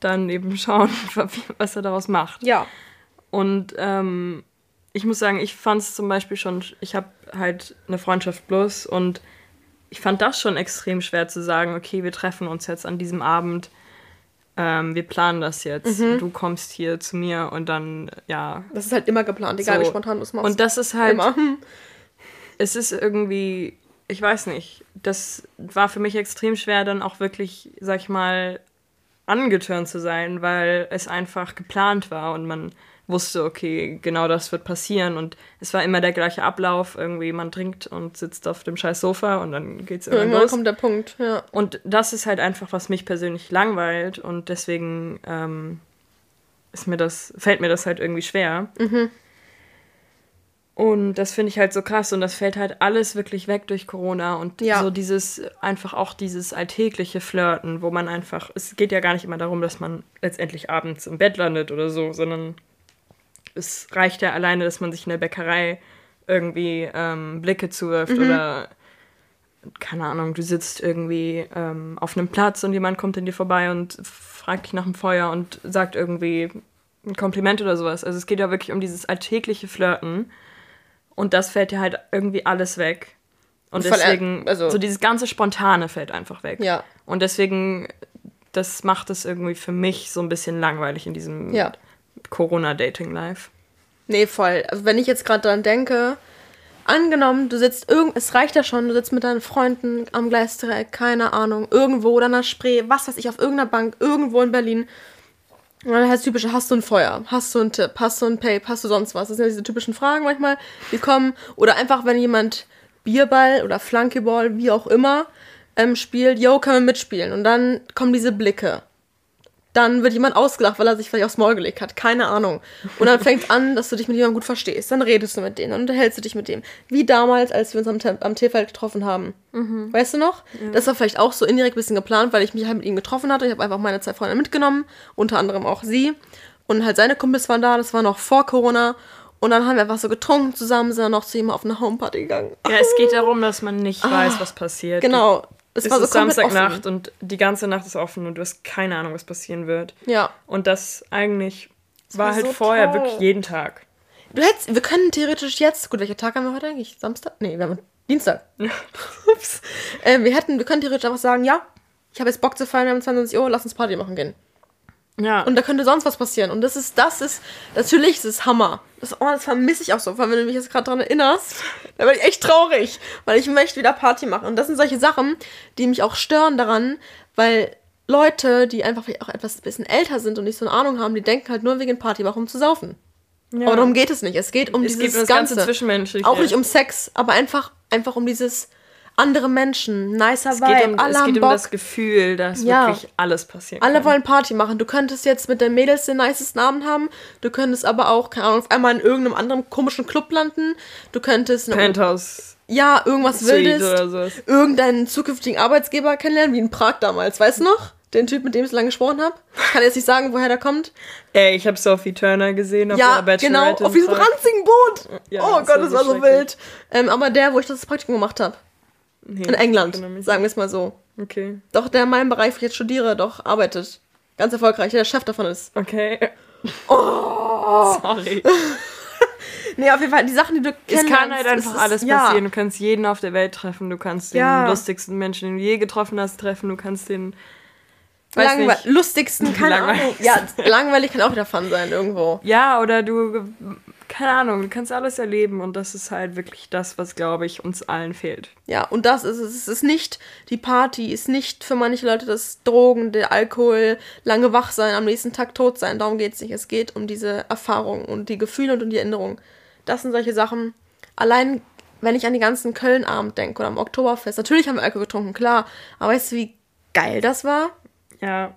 dann eben schauen, was er daraus macht. Ja. Und ähm, ich muss sagen, ich fand es zum Beispiel schon, ich habe halt eine Freundschaft plus und ich fand das schon extrem schwer zu sagen, okay, wir treffen uns jetzt an diesem Abend, ähm, wir planen das jetzt, Mhm. du kommst hier zu mir und dann, ja. Das ist halt immer geplant, egal wie So. spontan du es machst. Und das ist halt, immer. es ist irgendwie, ich weiß nicht, das war für mich extrem schwer, dann auch wirklich, sag ich mal, angetörnt zu sein, weil es einfach geplant war und man wusste, okay, genau das wird passieren und es war immer der gleiche Ablauf, irgendwie man trinkt und sitzt auf dem scheiß Sofa und dann geht's irgendwann Irgendwann los. kommt der Punkt, ja. Und das ist halt einfach, was mich persönlich langweilt und deswegen ähm, ist mir das, fällt mir das halt irgendwie schwer. Und das finde ich halt so krass und das fällt halt alles wirklich weg durch Corona und Ja. so dieses, einfach auch dieses alltägliche Flirten, wo man einfach, es geht ja gar nicht immer darum, dass man letztendlich abends im Bett landet oder so, sondern es reicht ja alleine, dass man sich in der Bäckerei irgendwie ähm, Blicke zuwirft oder keine Ahnung, du sitzt irgendwie ähm, auf einem Platz und jemand kommt an dir vorbei und fragt dich nach dem Feuer und sagt irgendwie ein Kompliment oder sowas. Also es geht ja wirklich um dieses alltägliche Flirten und das fällt ja halt irgendwie alles weg. Und deswegen, also- so dieses ganze Spontane fällt einfach weg. Ja. Und deswegen, das macht es irgendwie für mich so ein bisschen langweilig in diesem Ja. Corona-Dating-Life. Nee, voll. Also wenn ich jetzt gerade dran denke, angenommen, du sitzt irgend, es reicht ja schon, du sitzt mit deinen Freunden am Gleisdreieck, keine Ahnung, irgendwo oder an der Spree, was weiß ich, auf irgendeiner Bank, irgendwo in Berlin. Und dann heißt typische, hast du ein Feuer, hast du einen Tipp, hast du ein Pape, hast du sonst was? Das sind ja diese typischen Fragen manchmal, die kommen. Oder einfach, wenn jemand Bierball oder Flankeball, wie auch immer, ähm, spielt, yo, können wir mitspielen. Und dann kommen diese Blicke dann wird jemand ausgelacht, weil er sich vielleicht aufs Maul gelegt hat. Keine Ahnung. Und dann fängt an, dass du dich mit jemandem gut verstehst. Dann redest du mit denen, dann unterhältst du dich mit dem. Wie damals, als wir uns am, Te am Teefeld getroffen haben. Weißt du noch? Das war vielleicht auch so indirekt ein bisschen geplant, weil ich mich halt mit ihm getroffen hatte. Ich habe einfach meine zwei Freunde mitgenommen, unter anderem auch sie. Und halt seine Kumpels waren da, das war noch vor Corona. Und dann haben wir einfach so getrunken zusammen, sind dann noch zu ihm auf eine Homeparty gegangen. Ja, es geht darum, dass man nicht weiß, was passiert. Genau. Es Es war so ist Samstagnacht und die ganze Nacht ist offen und du hast keine Ahnung, was passieren wird. Ja. Und das eigentlich war war halt so vorher toll. wirklich jeden Tag. Du hättest, wir können theoretisch jetzt, gut, welcher Tag haben wir heute eigentlich? Samstag? Nee, wir haben Dienstag. Ups. Äh, wir hätten, wir können theoretisch einfach sagen, ja, ich habe jetzt Bock zu feiern, wir haben 22 Uhr, lass uns Party machen gehen. Ja. Und da könnte sonst was passieren. Und das ist, das ist, natürlich ist es Hammer. Das, oh, das vermisse ich auch so, weil wenn du mich jetzt gerade dran erinnerst, da bin ich echt traurig, weil ich möchte wieder Party machen. Und das sind solche Sachen, die mich auch stören daran, weil Leute, die einfach auch etwas bisschen älter sind und nicht so eine Ahnung haben, die denken halt nur wegen Party machen, um zu saufen. ja. Aber darum geht es nicht. Es geht um es dieses geht um das Ganze. ganze Zwischenmenschliche. Auch nicht um Sex, aber einfach, einfach um dieses andere Menschen, nicer es Vibe, um, alle es geht um Bock. das Gefühl, dass Ja. wirklich alles passieren alle kann. wollen Party machen. Du könntest jetzt mit den Mädels den nicesten Abend haben. Du könntest aber auch, keine Ahnung, auf einmal in irgendeinem anderen komischen Club landen. Du könntest, Penthouse ja, irgendwas Suite Wildes. Irgendeinen zukünftigen Arbeitsgeber kennenlernen, wie in Prag damals. Weißt du noch? Den Typ, mit dem ich so lange gesprochen habe. Ich kann jetzt nicht sagen, woher der kommt. Ey, ich habe Sophie Turner gesehen auf ja, der genau, auf diesem ranzigen Boot. Ja, oh das Gott, das war so wild. Ähm, aber der, wo ich das Praktikum gemacht habe. Nee, In England, mich sagen wir es mal so. Okay. Doch, der in meinem Bereich, wo ich jetzt studiere, doch arbeitet. Ganz erfolgreich, der Chef davon ist. Okay. Oh. Sorry. Nee, auf jeden Fall, die Sachen, die du Es kennenlernst. kann halt einfach ist- alles ja. passieren. Du kannst jeden auf der Welt treffen. Du kannst den Ja. lustigsten Menschen, den du je getroffen hast, treffen. Du kannst den. Langwe nicht. lustigsten, keine Ahnung. Ja, langweilig kann auch wieder Fun sein irgendwo. Ja, oder du. Keine Ahnung, du kannst alles erleben und das ist halt wirklich das, was, glaube ich, uns allen fehlt. Ja, und das ist es. Es ist nicht, die Party ist nicht für manche Leute das Drogen, der Alkohol, lange wach sein, am nächsten Tag tot sein. Darum geht es nicht. Es geht um diese Erfahrung und die Gefühle und um die Erinnerung. Das sind solche Sachen. Allein wenn ich an die ganzen Köln-Abend denke oder am Oktoberfest, natürlich haben wir Alkohol getrunken, klar. Aber weißt du, wie geil das war? Ja.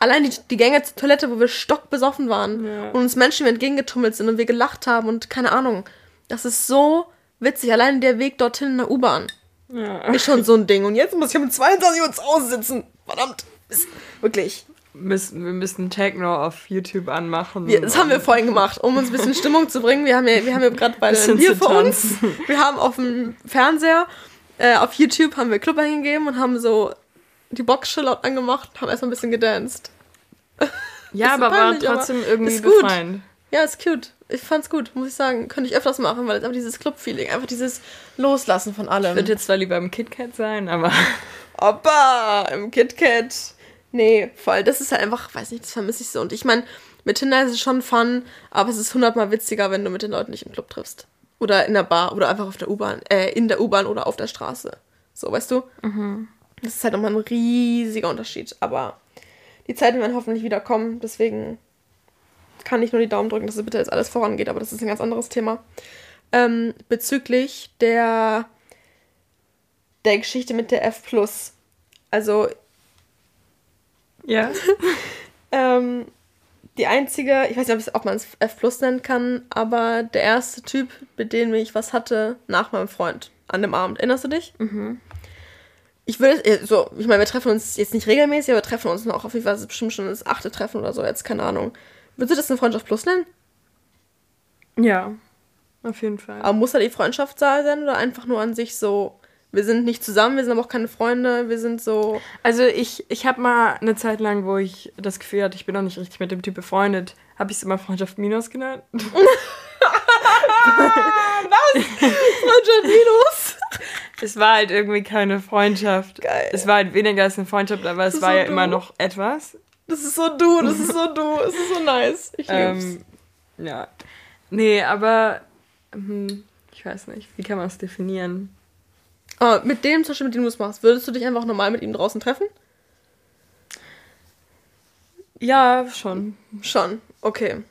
Allein die, die Gänge zur Toilette, wo wir stockbesoffen waren Ja. und uns Menschen entgegengetummelt sind und wir gelacht haben und keine Ahnung. Das ist so witzig. Allein der Weg dorthin in der U-Bahn ja. ist schon so ein Ding. Und jetzt muss ich um 22 Uhr zu Hause sitzen. Verdammt. Ist, wirklich. Müssen, wir müssen Techno auf YouTube anmachen. Wir, das haben wir vorhin gemacht, um uns ein bisschen Stimmung zu bringen. Wir haben ja, wir haben ja gerade beide ein Bier vor uns. Wir haben auf dem Fernseher, äh, auf YouTube haben wir Club eingegeben und haben so die Box schon laut angemacht und haben erstmal ein bisschen gedanced. Ja, aber war peinlich, aber trotzdem irgendwie ist gut. befreiend. Ja, ist cute. Ich fand's gut, muss ich sagen. Könnte ich öfters machen, weil es einfach dieses Club-Feeling, einfach dieses Loslassen von Ich allem. würde jetzt zwar lieber im KitKat sein, aber Opa, im KitKat. Nee, voll. Das ist halt einfach, weiß nicht, das vermisse ich so. Und ich meine, mit Tinder ist es schon fun, aber es ist hundertmal witziger, wenn du mit den Leuten nicht im Club triffst. Oder in der Bar oder einfach auf der U-Bahn, äh, in der U-Bahn oder auf der Straße. So, weißt du? Das ist halt nochmal ein riesiger Unterschied. Aber die Zeiten werden hoffentlich wieder kommen, deswegen kann ich nur die Daumen drücken, dass es bitte jetzt alles vorangeht, aber das ist ein ganz anderes Thema. Ähm, bezüglich der, der Geschichte mit der F. Also, ja. ähm, die einzige, ich weiß nicht, ob man es F Plus nennen kann, aber der erste Typ, mit dem ich was hatte, nach meinem Freund an dem Abend. Erinnerst du dich? Ich will, äh, so, ich meine, wir treffen uns jetzt nicht regelmäßig, aber wir treffen uns noch auf jeden Fall, ist bestimmt schon das achte Treffen oder so, jetzt keine Ahnung. Würdest du das eine Freundschaft Plus nennen? Ja. Auf jeden Fall. Aber muss da die Freundschaft da sein oder einfach nur an sich so, wir sind nicht zusammen, wir sind aber auch keine Freunde, wir sind so. Also ich, ich habe mal eine Zeit lang, wo ich das Gefühl hatte, ich bin noch nicht richtig mit dem Typ befreundet, habe ich es immer Freundschaft Minus genannt. Freundschaft Minus! Es war halt irgendwie keine Freundschaft. Geil. Es war halt weniger als eine Freundschaft, aber es war so ja immer du. noch etwas. Das ist so du, das ist so du, es ist so nice. Ich lieb's. Ähm, ja. Nee, aber hm, ich weiß nicht, wie kann man es definieren? Aber mit dem, zum Beispiel, mit dem du es machst, würdest du dich einfach normal mit ihm draußen treffen? Ja, schon. Schon, okay.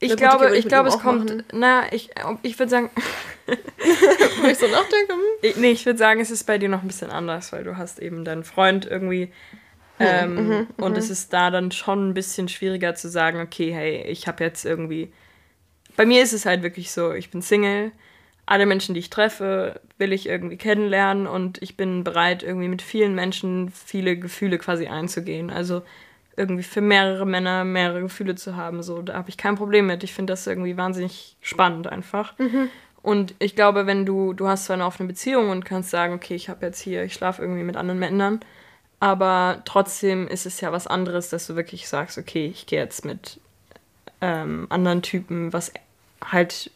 Ich okay, glaube, ich glaube, es kommt, machen. na, ich, ich würde sagen, Wenn ich so nachdenke, hm. ich, nee, ich würde sagen, es ist bei dir noch ein bisschen anders, weil du hast eben deinen Freund irgendwie ähm, mhm, und es ist da dann schon ein bisschen schwieriger zu sagen, okay, hey, ich habe jetzt irgendwie, bei mir ist es halt wirklich so, ich bin Single, alle Menschen, die ich treffe, will ich irgendwie kennenlernen und ich bin bereit, irgendwie mit vielen Menschen viele Gefühle quasi einzugehen. Also irgendwie für mehrere Männer mehrere Gefühle zu haben, so, da habe ich kein Problem mit. Ich finde das irgendwie wahnsinnig spannend einfach. Und ich glaube, wenn du, du hast zwar eine offene Beziehung und kannst sagen, okay, ich habe jetzt hier, ich schlafe irgendwie mit anderen Männern, aber trotzdem ist es ja was anderes, dass du wirklich sagst, okay, ich gehe jetzt mit ähm, anderen Typen, was halt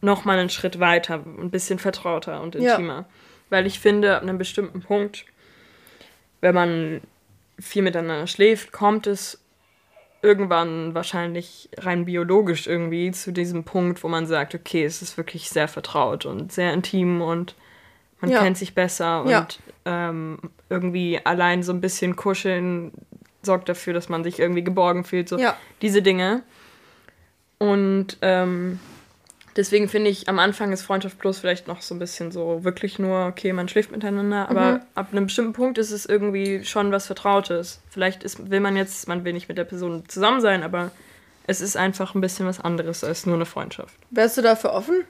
noch mal einen Schritt weiter, ein bisschen vertrauter und Ja. intimer. Weil ich finde, ab einem bestimmten Punkt, wenn man viel miteinander schläft, kommt es irgendwann wahrscheinlich rein biologisch irgendwie zu diesem Punkt, wo man sagt, okay, es ist wirklich sehr vertraut und sehr intim und man Ja. kennt sich besser und Ja. ähm, irgendwie allein so ein bisschen kuscheln sorgt dafür, dass man sich irgendwie geborgen fühlt. So Ja. diese Dinge. Und ähm, deswegen finde ich, am Anfang ist Freundschaft Plus vielleicht noch so ein bisschen so wirklich nur, okay, man schläft miteinander, aber Mhm. ab einem bestimmten Punkt ist es irgendwie schon was Vertrautes. Vielleicht ist, will man jetzt, man will nicht mit der Person zusammen sein, aber es ist einfach ein bisschen was anderes als nur eine Freundschaft. Wärst du dafür offen,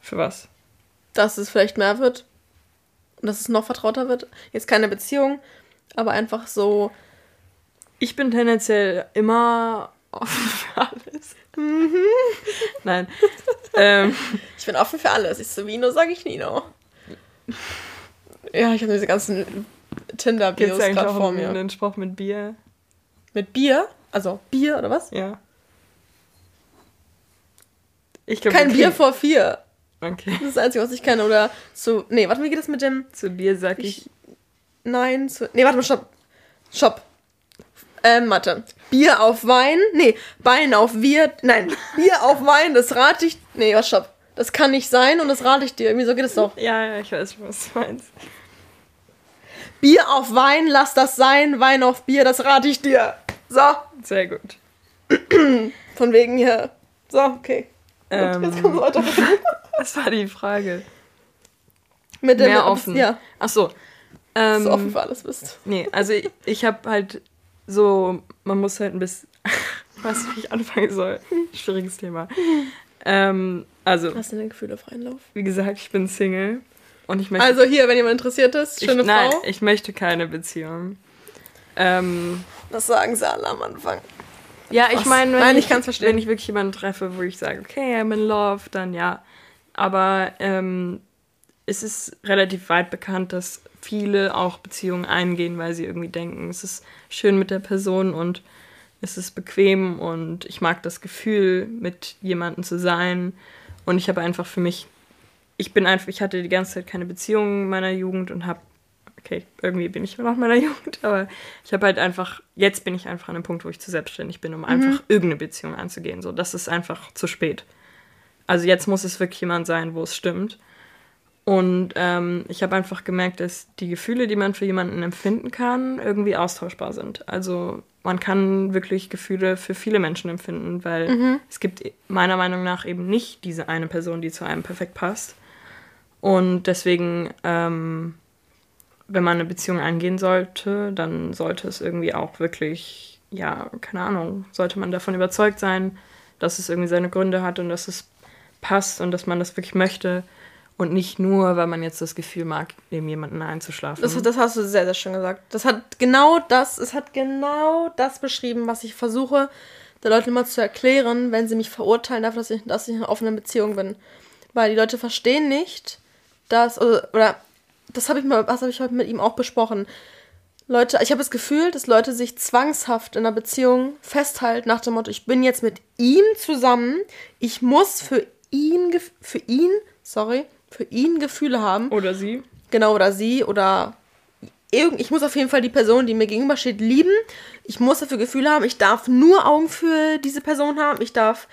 Für was? dass es vielleicht mehr wird? Und dass es noch vertrauter wird? Jetzt keine Beziehung, aber einfach so. Ich bin tendenziell immer offen für alles. Mhm. Nein. ähm, Ich bin offen für alles. Ich so Vino, sage ich Nino. Ja, ich habe diese ganzen Tinder-Bios gerade vor einen, mir. einen Spruch mit Bier? Mit Bier? Also Bier oder was? Ja. Ich glaub, Kein Bier vor vier. Okay. Das ist das Einzige, was ich kenne. Oder zu. Nee, warte, wie geht das mit dem. Zu Bier sag ich. Nein, zu. Nee, warte mal, stopp. Stopp. Ähm, warte. Bier auf Wein. Nee, Wein auf Bier. Nein, Bier auf Wein, das rate ich. Nee, was, stopp. Das kann nicht sein und das rate ich dir. Irgendwie so geht es doch. Ja, ja, ich weiß schon, was du meinst. Bier auf Wein, lass das sein. Wein auf Bier, das rate ich dir. So, Sehr gut. von wegen hier. So, okay. Ähm, Jetzt kommt weiter. was war die Frage? Mit dem Mehr offen. Ja, Ach so. Ähm, so offen für alles bist. Nee, also ich, ich habe halt so, man muss halt ein bisschen, weiß nicht, wie ich anfangen soll. Schwieriges Thema. Ähm, also, Hast du denn Gefühle freien Lauf? wie gesagt, ich bin Single und ich möchte, Also hier, wenn jemand interessiert ist, schöne ich, nein, Frau. ich möchte keine Beziehung. Ähm, Das sagen sie alle am Anfang. ja, ich meine, wenn Nein, ich verstehen. Wenn ich wirklich jemanden treffe, wo ich sage, okay, I'm in love, dann ja. Aber ähm, es ist relativ weit bekannt, dass viele auch Beziehungen eingehen, weil sie irgendwie denken, es ist schön mit der Person und es ist bequem und ich mag das Gefühl, mit jemandem zu sein. Und ich habe einfach für mich, ich bin einfach, ich hatte die ganze Zeit keine Beziehung in meiner Jugend und habe, okay, irgendwie bin ich immer noch in meiner Jugend, aber ich habe halt einfach, jetzt bin ich einfach an einem Punkt, wo ich zu selbstständig bin, um einfach irgendeine Beziehung anzugehen. So, das ist einfach zu spät. Also jetzt muss es wirklich jemand sein, wo es stimmt. Und ähm, ich habe einfach gemerkt, dass die Gefühle, die man für jemanden empfinden kann, irgendwie austauschbar sind. Also man kann wirklich Gefühle für viele Menschen empfinden, weil es gibt meiner Meinung nach eben nicht diese eine Person, die zu einem perfekt passt. Und deswegen, ähm, wenn man eine Beziehung eingehen sollte, dann sollte es irgendwie auch wirklich, ja, keine Ahnung, sollte man davon überzeugt sein, dass es irgendwie seine Gründe hat und dass es passt und dass man das wirklich möchte. Und nicht nur, weil man jetzt das Gefühl mag, neben jemanden einzuschlafen. Das, das hast du sehr, sehr schön gesagt. Das hat genau das, es hat genau das beschrieben, was ich versuche, den Leuten immer zu erklären, wenn sie mich verurteilen dafür, dass ich, dass ich in einer offenen Beziehung bin. Weil die Leute verstehen nicht, dass, oder, oder das habe ich mal, das habe ich heute mit ihm auch besprochen. Leute, ich habe das Gefühl, dass Leute sich zwangshaft in einer Beziehung festhalten nach dem Motto, ich bin jetzt mit ihm zusammen, ich muss für ihn, für ihn, sorry, für ihn Gefühle haben. Oder sie. Genau, oder sie oder irgend, ich muss auf jeden Fall die Person, die mir gegenübersteht, lieben. Ich muss dafür Gefühle haben. Ich darf nur Augen für diese Person haben. Ich darf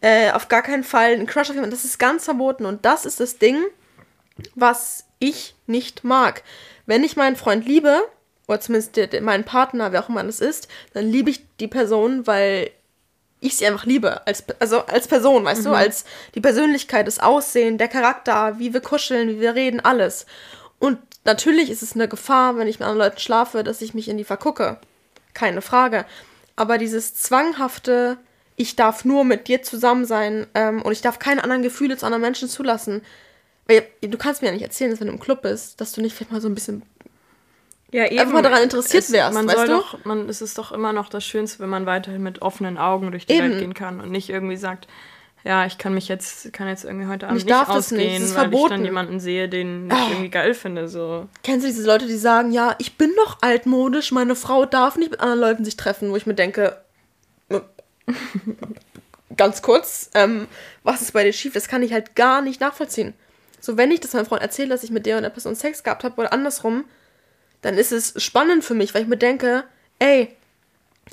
äh, auf gar keinen Fall einen Crush auf jemanden. Das ist ganz verboten. Und das ist das Ding, was ich nicht mag. Wenn ich meinen Freund liebe, oder zumindest meinen Partner, wer auch immer das ist, dann liebe ich die Person, weil ich sie einfach liebe. Als, also als Person, weißt du? Als die Persönlichkeit, das Aussehen, der Charakter, wie wir kuscheln, wie wir reden, alles. Und natürlich ist es eine Gefahr, wenn ich mit anderen Leuten schlafe, dass ich mich in die vergucke. Keine Frage. Aber dieses zwanghafte, ich darf nur mit dir zusammen sein ähm, und ich darf keine anderen Gefühle zu anderen Menschen zulassen. Weil du kannst mir ja nicht erzählen, dass wenn du im Club bist, dass du nicht vielleicht mal so ein bisschen Ja, eben. Einfach mal daran interessiert wärst, man weißt soll du? Doch, man, es ist doch immer noch das Schönste, wenn man weiterhin mit offenen Augen durch die Eben. Welt gehen kann und nicht irgendwie sagt, ja, ich kann mich jetzt, kann jetzt irgendwie heute Abend ich nicht darf das nicht, ausgehen, das ist weil ich verboten. dann jemanden sehe, den ich irgendwie geil finde. So. Kennst du diese Leute, die sagen, ja, ich bin doch altmodisch, meine Frau darf nicht mit anderen Leuten sich treffen, wo ich mir denke, äh, ganz kurz, ähm, was ist bei dir schief? Das kann ich halt gar nicht nachvollziehen. So, wenn ich das meinem Freund erzähle, dass ich mit der und der Person Sex gehabt habe oder andersrum, dann ist es spannend für mich, weil ich mir denke, ey,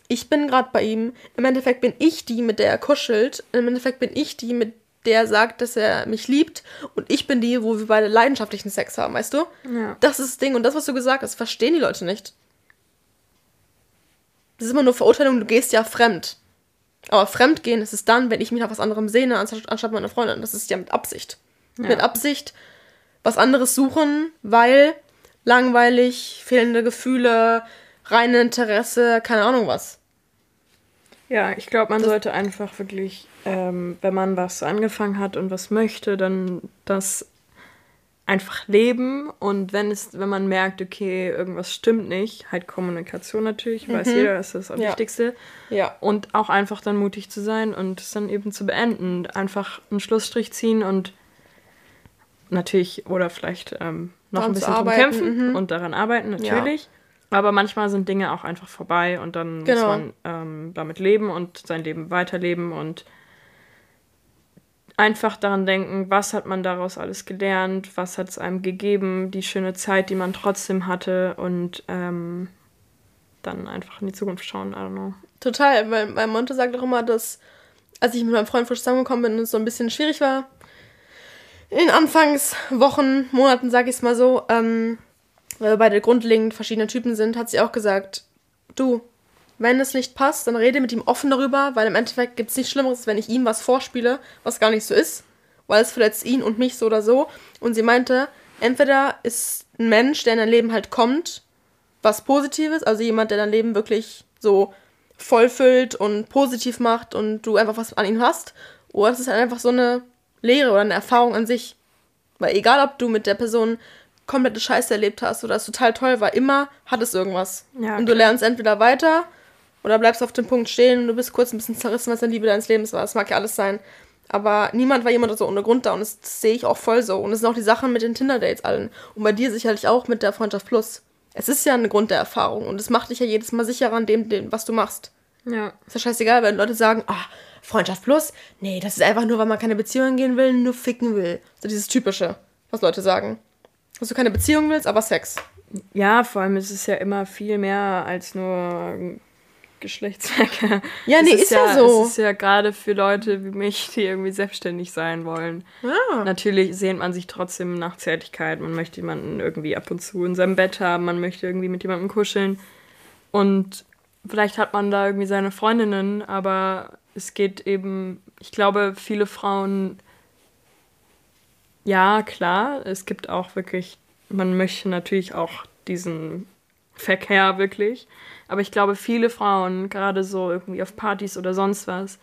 ich bin gerade bei ihm. Im Endeffekt bin ich die, mit der er kuschelt. Im Endeffekt bin ich die, mit der er sagt, dass er mich liebt. Und ich bin die, wo wir beide leidenschaftlichen Sex haben, weißt du? Ja. Das ist das Ding. Und das, was du gesagt hast, verstehen die Leute nicht. Das ist immer nur Verurteilung, du gehst ja fremd. Aber fremdgehen ist es dann, wenn ich mich nach was anderem sehne, anstatt, anstatt meine Freundin. Das ist ja mit Absicht. Ja. Mit Absicht was anderes suchen, weil langweilig, fehlende Gefühle, reine Interesse, keine Ahnung was. Ja, ich glaube, man Das- sollte einfach wirklich, ähm, wenn man was angefangen hat und was möchte, dann das einfach leben und wenn es, wenn man merkt, okay, irgendwas stimmt nicht, halt Kommunikation natürlich, weiß jeder, das ist das Mhm. Ja. Wichtigste. Ja. Und auch einfach dann mutig zu sein und es dann eben zu beenden. Einfach einen Schlussstrich ziehen und natürlich, oder vielleicht ähm, noch ein bisschen drum kämpfen mhm. und daran arbeiten, natürlich. Aber manchmal sind Dinge auch einfach vorbei und dann muss Genau. man ähm, damit leben und sein Leben weiterleben und einfach daran denken, was hat man daraus alles gelernt, was hat es einem gegeben, die schöne Zeit, die man trotzdem hatte und ähm, dann einfach in die Zukunft schauen, I don't know. Total, weil, weil Monte sagt auch immer, dass als ich mit meinem Freund frisch zusammengekommen bin und es so ein bisschen schwierig war, in Anfangswochen, Monaten, sag ich es mal so, ähm, weil wir beide grundlegend verschiedene Typen sind, hat sie auch gesagt, du, wenn es nicht passt, dann rede mit ihm offen darüber, weil im Endeffekt gibt es nichts Schlimmeres, wenn ich ihm was vorspiele, was gar nicht so ist, weil es verletzt ihn und mich so oder so. Und sie meinte, entweder ist ein Mensch, der in dein Leben halt kommt, was Positives, also jemand, der dein Leben wirklich so vollfüllt und positiv macht und du einfach was an ihm hast, oder es ist halt einfach so eine Lehre oder eine Erfahrung an sich. Weil egal, ob du mit der Person komplette Scheiße erlebt hast oder es total toll war, immer hat es irgendwas. Ja, und du lernst entweder weiter oder bleibst auf dem Punkt stehen und du bist kurz ein bisschen zerrissen, was deine Liebe deines Lebens war. Das mag ja alles sein. Aber niemand war jemand so ohne Grund da und das, das sehe ich auch voll so. Und es sind auch die Sachen mit den Tinder-Dates allen. Und bei dir sicherlich auch mit der Freundschaft Plus. Es ist ja ein Grund der Erfahrung und es macht dich ja jedes Mal sicherer an dem, dem was du machst. Ja. Ist ja scheißegal, wenn Leute sagen, ah, Freundschaft Plus, nee, das ist einfach nur, weil man keine Beziehung gehen will, nur ficken will. So dieses Typische, was Leute sagen. Dass du keine Beziehung willst, aber Sex. Ja, vor allem ist es ja immer viel mehr als nur Geschlechtsverkehr. Ja, nee, ist, ist, ja, so. Es ist ja gerade für Leute wie mich, die irgendwie selbstständig sein wollen. Ja. Natürlich sehnt man sich trotzdem nach Zärtlichkeit. Man möchte jemanden irgendwie ab und zu in seinem Bett haben. Man möchte irgendwie mit jemandem kuscheln. Und vielleicht hat man da irgendwie seine Freundinnen, aber es geht eben, ich glaube, viele Frauen ja, klar, es gibt auch wirklich, man möchte natürlich auch diesen Verkehr wirklich. Aber ich glaube, viele Frauen, gerade so irgendwie auf Partys oder sonst was,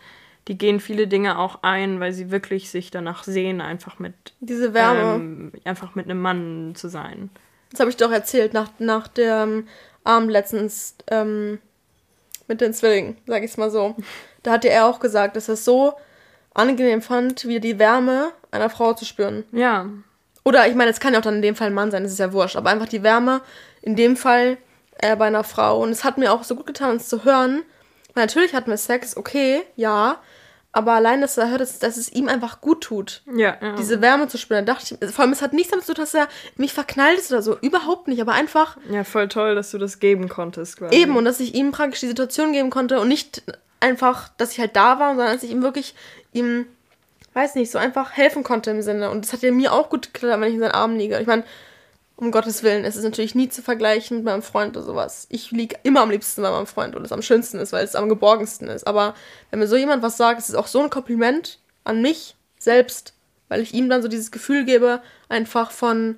die gehen viele Dinge auch ein, weil sie wirklich sich danach sehen, einfach mit diese Wärme, ähm, einfach mit einem Mann zu sein. Das habe ich doch erzählt nach, nach dem Abend letztens ähm, mit den Zwillingen, sag ich es mal so. Da hatte er auch gesagt, dass es so angenehm fand, wieder die Wärme einer Frau zu spüren. Ja. Oder ich meine, es kann ja auch dann in dem Fall ein Mann sein, das ist ja wurscht, aber einfach die Wärme in dem Fall äh, bei einer Frau. Und es hat mir auch so gut getan, es zu hören. Weil natürlich hatten wir Sex, okay, ja. Aber allein, dass er hört, dass, dass es ihm einfach gut tut. Ja, ja. Diese Wärme zu spüren. Da dachte ich, vor allem, es hat nichts damit zu tun, dass er mich verknallt ist oder so. Überhaupt nicht, aber einfach. Ja, voll toll, dass du das geben konntest, quasi. Eben, und dass ich ihm praktisch die Situation geben konnte und nicht einfach, dass ich halt da war, sondern dass ich ihm wirklich ihm, weiß nicht, so einfach helfen konnte im Sinne. Und das hat ja mir auch gut getan, wenn ich in seinen Armen liege. Ich meine, um Gottes Willen, es ist natürlich nie zu vergleichen mit meinem Freund oder sowas. Ich liege immer am liebsten bei meinem Freund und es am schönsten ist, weil es am geborgensten ist. Aber wenn mir so jemand was sagt, es ist auch so ein Kompliment an mich selbst, weil ich ihm dann so dieses Gefühl gebe, einfach von,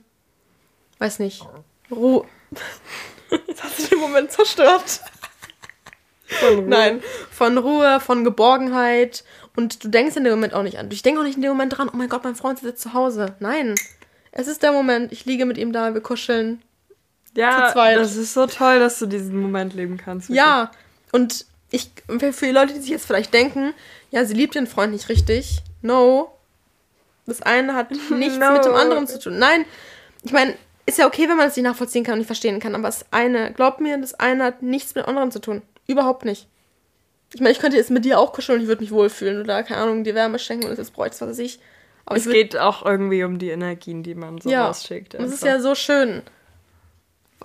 weiß nicht, Ruhe. Jetzt hast du den Moment zerstört. Von Nein, von Ruhe, von Geborgenheit. Und du denkst in dem Moment auch nicht an. Ich denke auch nicht in dem Moment dran, oh mein Gott, mein Freund sitzt zu Hause. Nein. Es ist der Moment, ich liege mit ihm da, wir kuscheln. Ja, das ist so toll, dass du diesen Moment leben kannst. Wirklich. Ja, und ich, für die Leute, die sich jetzt vielleicht denken, ja, sie liebt ihren Freund nicht richtig. No. Das eine hat nichts no. mit dem anderen zu tun. Nein, ich meine, ist ja okay, wenn man es nicht nachvollziehen kann und nicht verstehen kann, aber das eine, glaub mir, das eine hat nichts mit dem anderen zu tun. Überhaupt nicht. Ich meine, ich könnte jetzt mit dir auch kuscheln und ich würde mich wohlfühlen oder, keine Ahnung, die Wärme schenken und es jetzt bräuchte, was weiß ich. Aber es geht auch irgendwie um die Energien, die man so ja, rausschickt. Das ist ja so schön.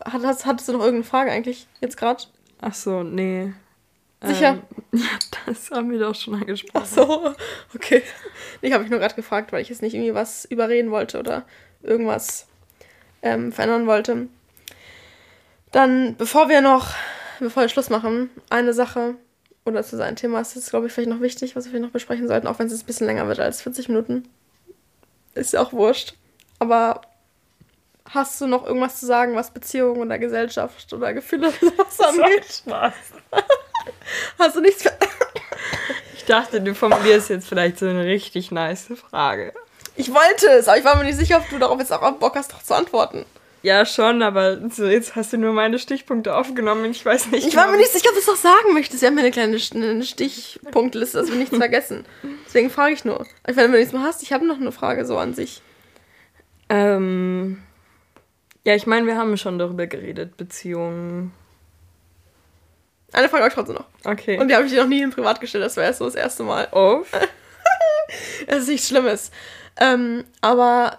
Hattest, hattest du noch irgendeine Frage eigentlich jetzt gerade? Ach so, nee. Sicher? Ähm, ja, das haben wir doch schon angesprochen. Ach so, okay. Ich habe mich nur gerade gefragt, weil ich jetzt nicht irgendwie was überreden wollte oder irgendwas ähm, verändern wollte. Dann, bevor wir noch, bevor wir Schluss machen, eine Sache oder zu sein Thema ist jetzt, glaube ich, vielleicht noch wichtig, was wir vielleicht noch besprechen sollten, auch wenn es ein bisschen länger wird als 40 Minuten. Ist ja auch wurscht. Aber hast du noch irgendwas zu sagen, was Beziehungen oder Gesellschaft oder Gefühle was angeht? Spaß. hast du nichts. ich dachte, du formulierst jetzt vielleicht so eine richtig nice Frage. Ich wollte es, aber ich war mir nicht sicher, ob du darauf jetzt auch Bock hast, darauf zu antworten. Ja, schon, aber so jetzt hast du nur meine Stichpunkte aufgenommen. Ich weiß nicht. Ich war mir nicht sicher, ob du es noch sagen möchtest. Wir haben ja eine kleine eine Stichpunktliste, dass wir nichts vergessen. Deswegen frage ich nur. Ich meine, wenn du nichts mehr hast, ich habe noch eine Frage so an sich. Ähm. Ja, ich meine, wir haben schon darüber geredet, Beziehungen. Eine Frage habe ich trotzdem noch. Okay. Und die habe ich dir noch nie in privat gestellt, das wäre erst so das erste Mal. Oh. Es ist nichts Schlimmes. Ähm, aber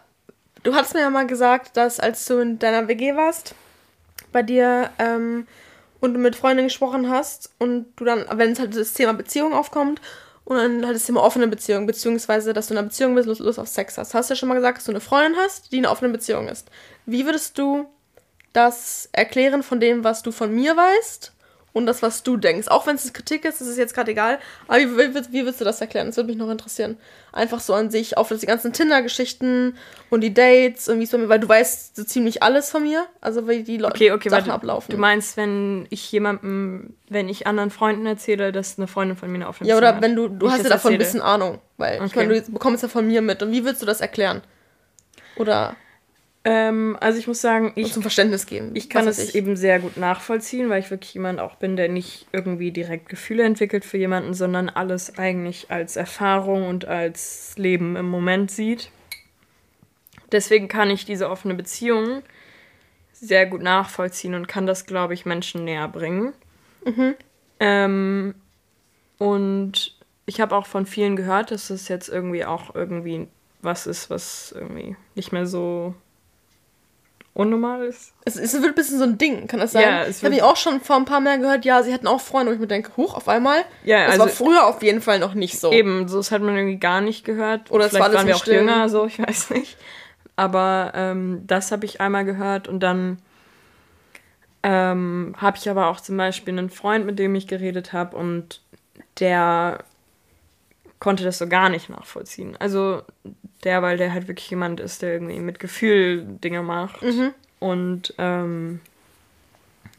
Du hast mir ja mal gesagt, dass als du in deiner WG warst, bei dir ähm, und du mit Freundinnen gesprochen hast und du dann, wenn es halt das Thema Beziehung aufkommt und dann halt das Thema offene Beziehung, beziehungsweise dass du in einer Beziehung bist, Lust, Lust auf Sex hast. Hast du ja schon mal gesagt, dass du eine Freundin hast, die in einer offenen Beziehung ist. Wie würdest du das erklären von dem, was du von mir weißt und das, was du denkst. Auch wenn es Kritik ist, ist es jetzt gerade egal. Aber wie, wie, wie würdest du das erklären? Das würde mich noch interessieren. Einfach so an sich, auf die ganzen Tinder-Geschichten und die Dates und wie es bei mir, weil du weißt so ziemlich alles von mir. Also wie die Leute Okay, okay, Sachen ablaufen. Du meinst, wenn ich jemandem, wenn ich anderen Freunden erzähle, dass eine Freundin von mir eine offene ja, oder hat, wenn du, du ich hast ja davon ein erzähle. bisschen Ahnung. Weil ich Okay. meine, du bekommst ja von mir mit. Und wie würdest du das erklären? Oder Ähm, also ich muss sagen, ich zum Verständnis geben? Ich kann es eben sehr gut nachvollziehen, weil ich wirklich jemand auch bin, der nicht irgendwie direkt Gefühle entwickelt für jemanden, sondern alles eigentlich als Erfahrung und als Leben im Moment sieht. Deswegen kann ich diese offene Beziehung sehr gut nachvollziehen und kann das, glaube ich, Menschen näher bringen. Ähm, und ich habe auch von vielen gehört, dass es jetzt irgendwie auch irgendwie was ist, was irgendwie nicht mehr so unnormal ist. Es, es wird ein bisschen so ein Ding, kann das sein? Ja, es ich habe mich auch schon vor ein paar Mal gehört, ja, sie hätten auch Freunde, wo ich mir denke, huch, auf einmal. Ja, das war also- früher auf jeden Fall noch nicht so. Eben, so das hat man irgendwie gar nicht gehört. Oder es Vielleicht war alles waren wir auch Stillen. jünger, so, ich weiß nicht. Aber ähm, das habe ich einmal gehört und dann ähm, habe ich aber auch zum Beispiel einen Freund, mit dem ich geredet habe und der konnte das so gar nicht nachvollziehen. Also der, weil der halt wirklich jemand ist, der irgendwie mit Gefühl Dinge macht Mhm. und ähm,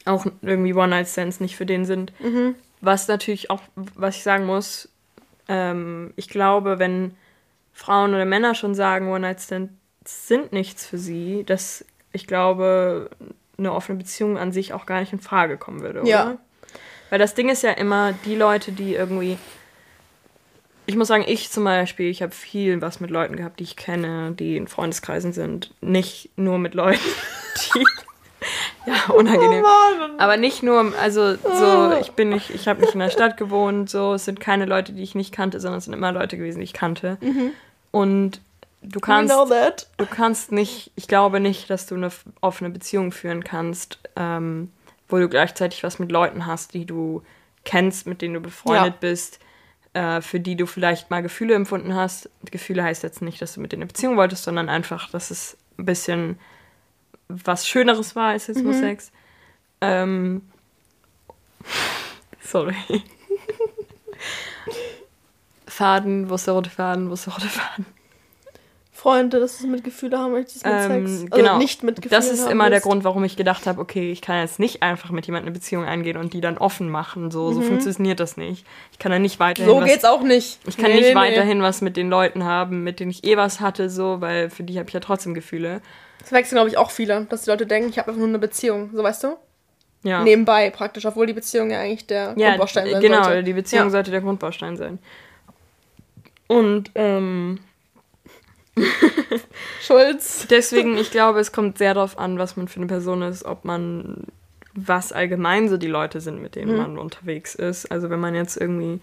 auch irgendwie One-Night-Stands nicht für den sind. Mhm. Was natürlich auch, was ich sagen muss, ähm, ich glaube, wenn Frauen oder Männer schon sagen, One-Night-Stands sind nichts für sie, dass ich glaube, eine offene Beziehung an sich auch gar nicht in Frage kommen würde, oder? Ja. Weil das Ding ist ja immer, die Leute, die irgendwie. Ich muss sagen, ich zum Beispiel, ich habe viel was mit Leuten gehabt, die ich kenne, die in Freundeskreisen sind. Nicht nur mit Leuten, die. ja, unangenehm. Aber nicht nur, also so, ich bin nicht, ich habe nicht in der Stadt gewohnt, so, es sind keine Leute, die ich nicht kannte, sondern es sind immer Leute gewesen, die ich kannte. Und du kannst, We know that. du kannst nicht, ich glaube nicht, dass du eine offene Beziehung führen kannst, ähm, wo du gleichzeitig was mit Leuten hast, die du kennst, mit denen du befreundet Ja. bist, äh, für die du vielleicht mal Gefühle empfunden hast. Gefühle heißt jetzt nicht, dass du mit denen eine Beziehung wolltest, sondern einfach, dass es ein bisschen was Schöneres war als jetzt nur Sex. Ähm, sorry. Faden, wo ist der rote Faden, wo ist der rote Faden? Freunde, dass du mit Gefühle haben möchtest mit Ähm, Sex. Also genau. nicht mit Gefühlen Das ist immer der. Grund, warum ich gedacht habe, okay, ich kann jetzt nicht einfach mit jemandem eine Beziehung eingehen und die dann offen machen. So, so funktioniert das nicht. Ich kann dann nicht weiterhin Mhm. So was, geht's auch nicht. ich kann Nee, nicht nee, weiterhin was mit den Leuten haben, mit denen ich eh was hatte, so, weil für die habe ich ja trotzdem Gefühle. Das wechseln, glaube ich, auch viele, dass die Leute denken, ich habe einfach nur eine Beziehung. So, weißt du? Ja. Nebenbei praktisch, obwohl die Beziehung ja eigentlich der Ja, Grundbaustein sein genau, sollte. die Beziehung Ja. sollte der Grundbaustein sein. Und ähm, Schulz. deswegen, ich glaube, es kommt sehr darauf an, was man für eine Person ist, ob man, was allgemein so die Leute sind, mit denen Mhm. man unterwegs ist. Also wenn man jetzt irgendwie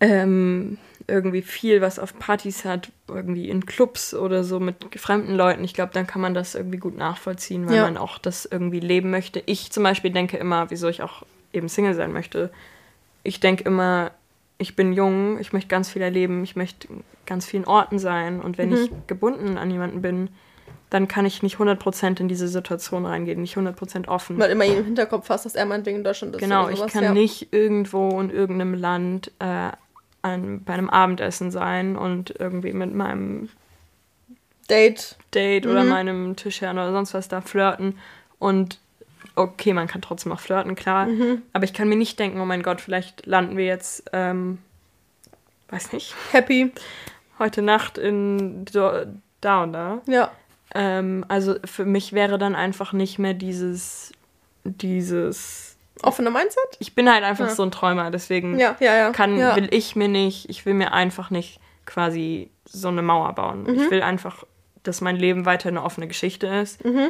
ähm, irgendwie viel was auf Partys hat, irgendwie in Clubs oder so mit fremden Leuten, ich glaube, dann kann man das irgendwie gut nachvollziehen, weil Ja. man auch das irgendwie leben möchte. Ich zum Beispiel denke immer, wieso ich auch eben Single sein möchte. Ich denke immer, ich bin jung, ich möchte ganz viel erleben, ich möchte in ganz vielen Orten sein und wenn ich gebunden an jemanden bin, dann kann ich nicht 100% in diese Situation reingehen, nicht 100% offen. Weil immer im Hinterkopf hast, dass er meinetwegen in Deutschland ist. Genau, oder ich kann ja. nicht irgendwo in irgendeinem Land äh, an, bei einem Abendessen sein und irgendwie mit meinem Date. Date oder Mhm. meinem Tischherrn oder sonst was da flirten und okay, man kann trotzdem auch flirten, klar, Mhm. aber ich kann mir nicht denken, oh mein Gott, vielleicht landen wir jetzt, ähm, weiß nicht, Happy. heute Nacht in do, da und da. Ja. Ähm, also für mich wäre dann einfach nicht mehr dieses, dieses, Offener Mindset? ich bin halt einfach Ja. so ein Träumer, deswegen Ja, ja, ja. kann, ja. will ich mir nicht, ich will mir einfach nicht quasi so eine Mauer bauen. Mhm. Ich will einfach, dass mein Leben weiter eine offene Geschichte ist. Mhm.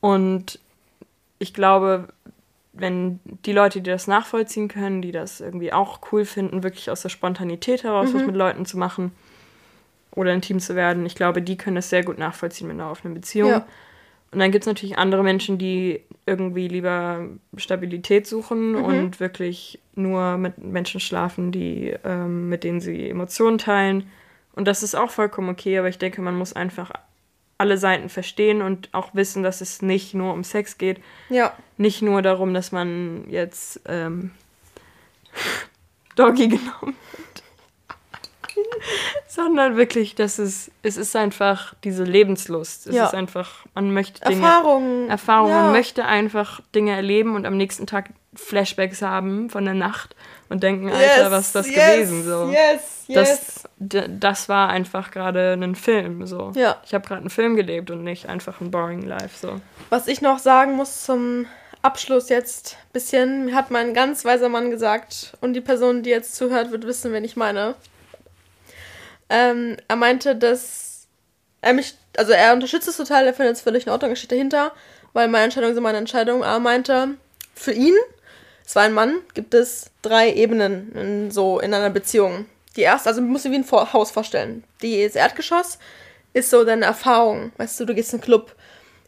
Und ich glaube, wenn die Leute, die das nachvollziehen können, die das irgendwie auch cool finden, wirklich aus der Spontanität heraus was Mhm. mit Leuten zu machen oder intim zu werden, ich glaube, die können das sehr gut nachvollziehen mit einer offenen Beziehung. Ja. Und dann gibt es natürlich andere Menschen, die irgendwie lieber Stabilität suchen Mhm. und wirklich nur mit Menschen schlafen, die, ähm, mit denen sie Emotionen teilen. Und das ist auch vollkommen okay, aber ich denke, man muss einfach alle Seiten verstehen und auch wissen, dass es nicht nur um Sex geht. Ja. Nicht nur darum, dass man jetzt ähm, Doggy genommen hat. Sondern wirklich, dass es, es ist einfach diese Lebenslust. Es Ja. ist einfach, man möchte Dinge. Erfahrungen. Erfahrung. Ja. Man möchte einfach Dinge erleben und am nächsten Tag Flashbacks haben von der Nacht und denken, Alter, was ist das yes, gewesen? So. Yes, yes. Das, das war einfach gerade ein Film. So. Ja. Ich habe gerade einen Film gelebt und nicht einfach ein boring Life. So. Was ich noch sagen muss zum Abschluss jetzt bisschen, hat mein ganz weiser Mann gesagt, und die Person, die jetzt zuhört, wird wissen, wen ich meine. Ähm, er meinte, dass er mich, also er unterstützt es total, er findet es völlig in Ordnung, er steht dahinter, weil meine Entscheidungen sind meine Entscheidung. Aber er meinte, für ihn, es war ein Mann, gibt es drei Ebenen in, so in einer Beziehung. Die erste, also du musst dir wie ein Vor Haus vorstellen. Die, das Erdgeschoss ist so deine Erfahrung. Weißt du, du gehst in einen Club,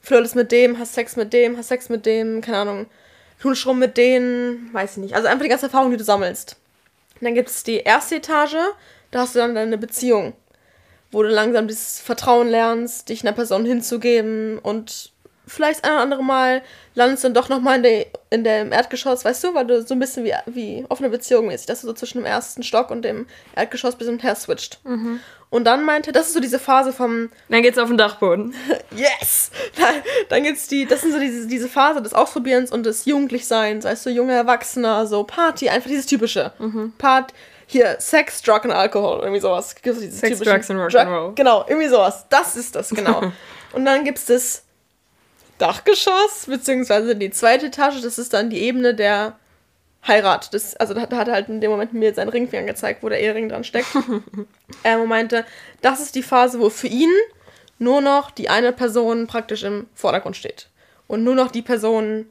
flirtest mit dem, hast Sex mit dem, hast Sex mit dem, keine Ahnung, knutsch rum mit denen, weiß ich nicht. Also einfach die ganze Erfahrung, die du sammelst. Und dann gibt es die erste Etage, da hast du dann deine Beziehung, wo du langsam dieses Vertrauen lernst, dich einer Person hinzugeben und vielleicht ein oder andere Mal landest du dann doch nochmal in, der, in dem Erdgeschoss, weißt du, weil du so ein bisschen wie, wie offene Beziehung mäßig, dass du so zwischen dem ersten Stock und dem Erdgeschoss bis hin und her switcht. Und dann meinte, das ist so diese Phase vom Dann geht's auf den Dachboden. Yes! Dann, dann gibt's die, das sind so diese, diese Phase des Ausprobierens und des Jugendlichseins, weißt du, junger Erwachsener, so Party, einfach dieses typische. Part, hier, Sex, Drug und Alkohol, irgendwie sowas. Gibt's Sex, Drugs and Rock'n'Roll. Genau, irgendwie sowas. Das ist das, genau. und dann gibt's das Dachgeschoss, beziehungsweise die zweite Etage, das ist dann die Ebene der Heirat. Das, also da, da hat er halt in dem Moment mir seinen Ringfinger gezeigt, wo der Ehering dran steckt. er meinte, das ist die Phase, wo für ihn nur noch die eine Person praktisch im Vordergrund steht. Und nur noch die Person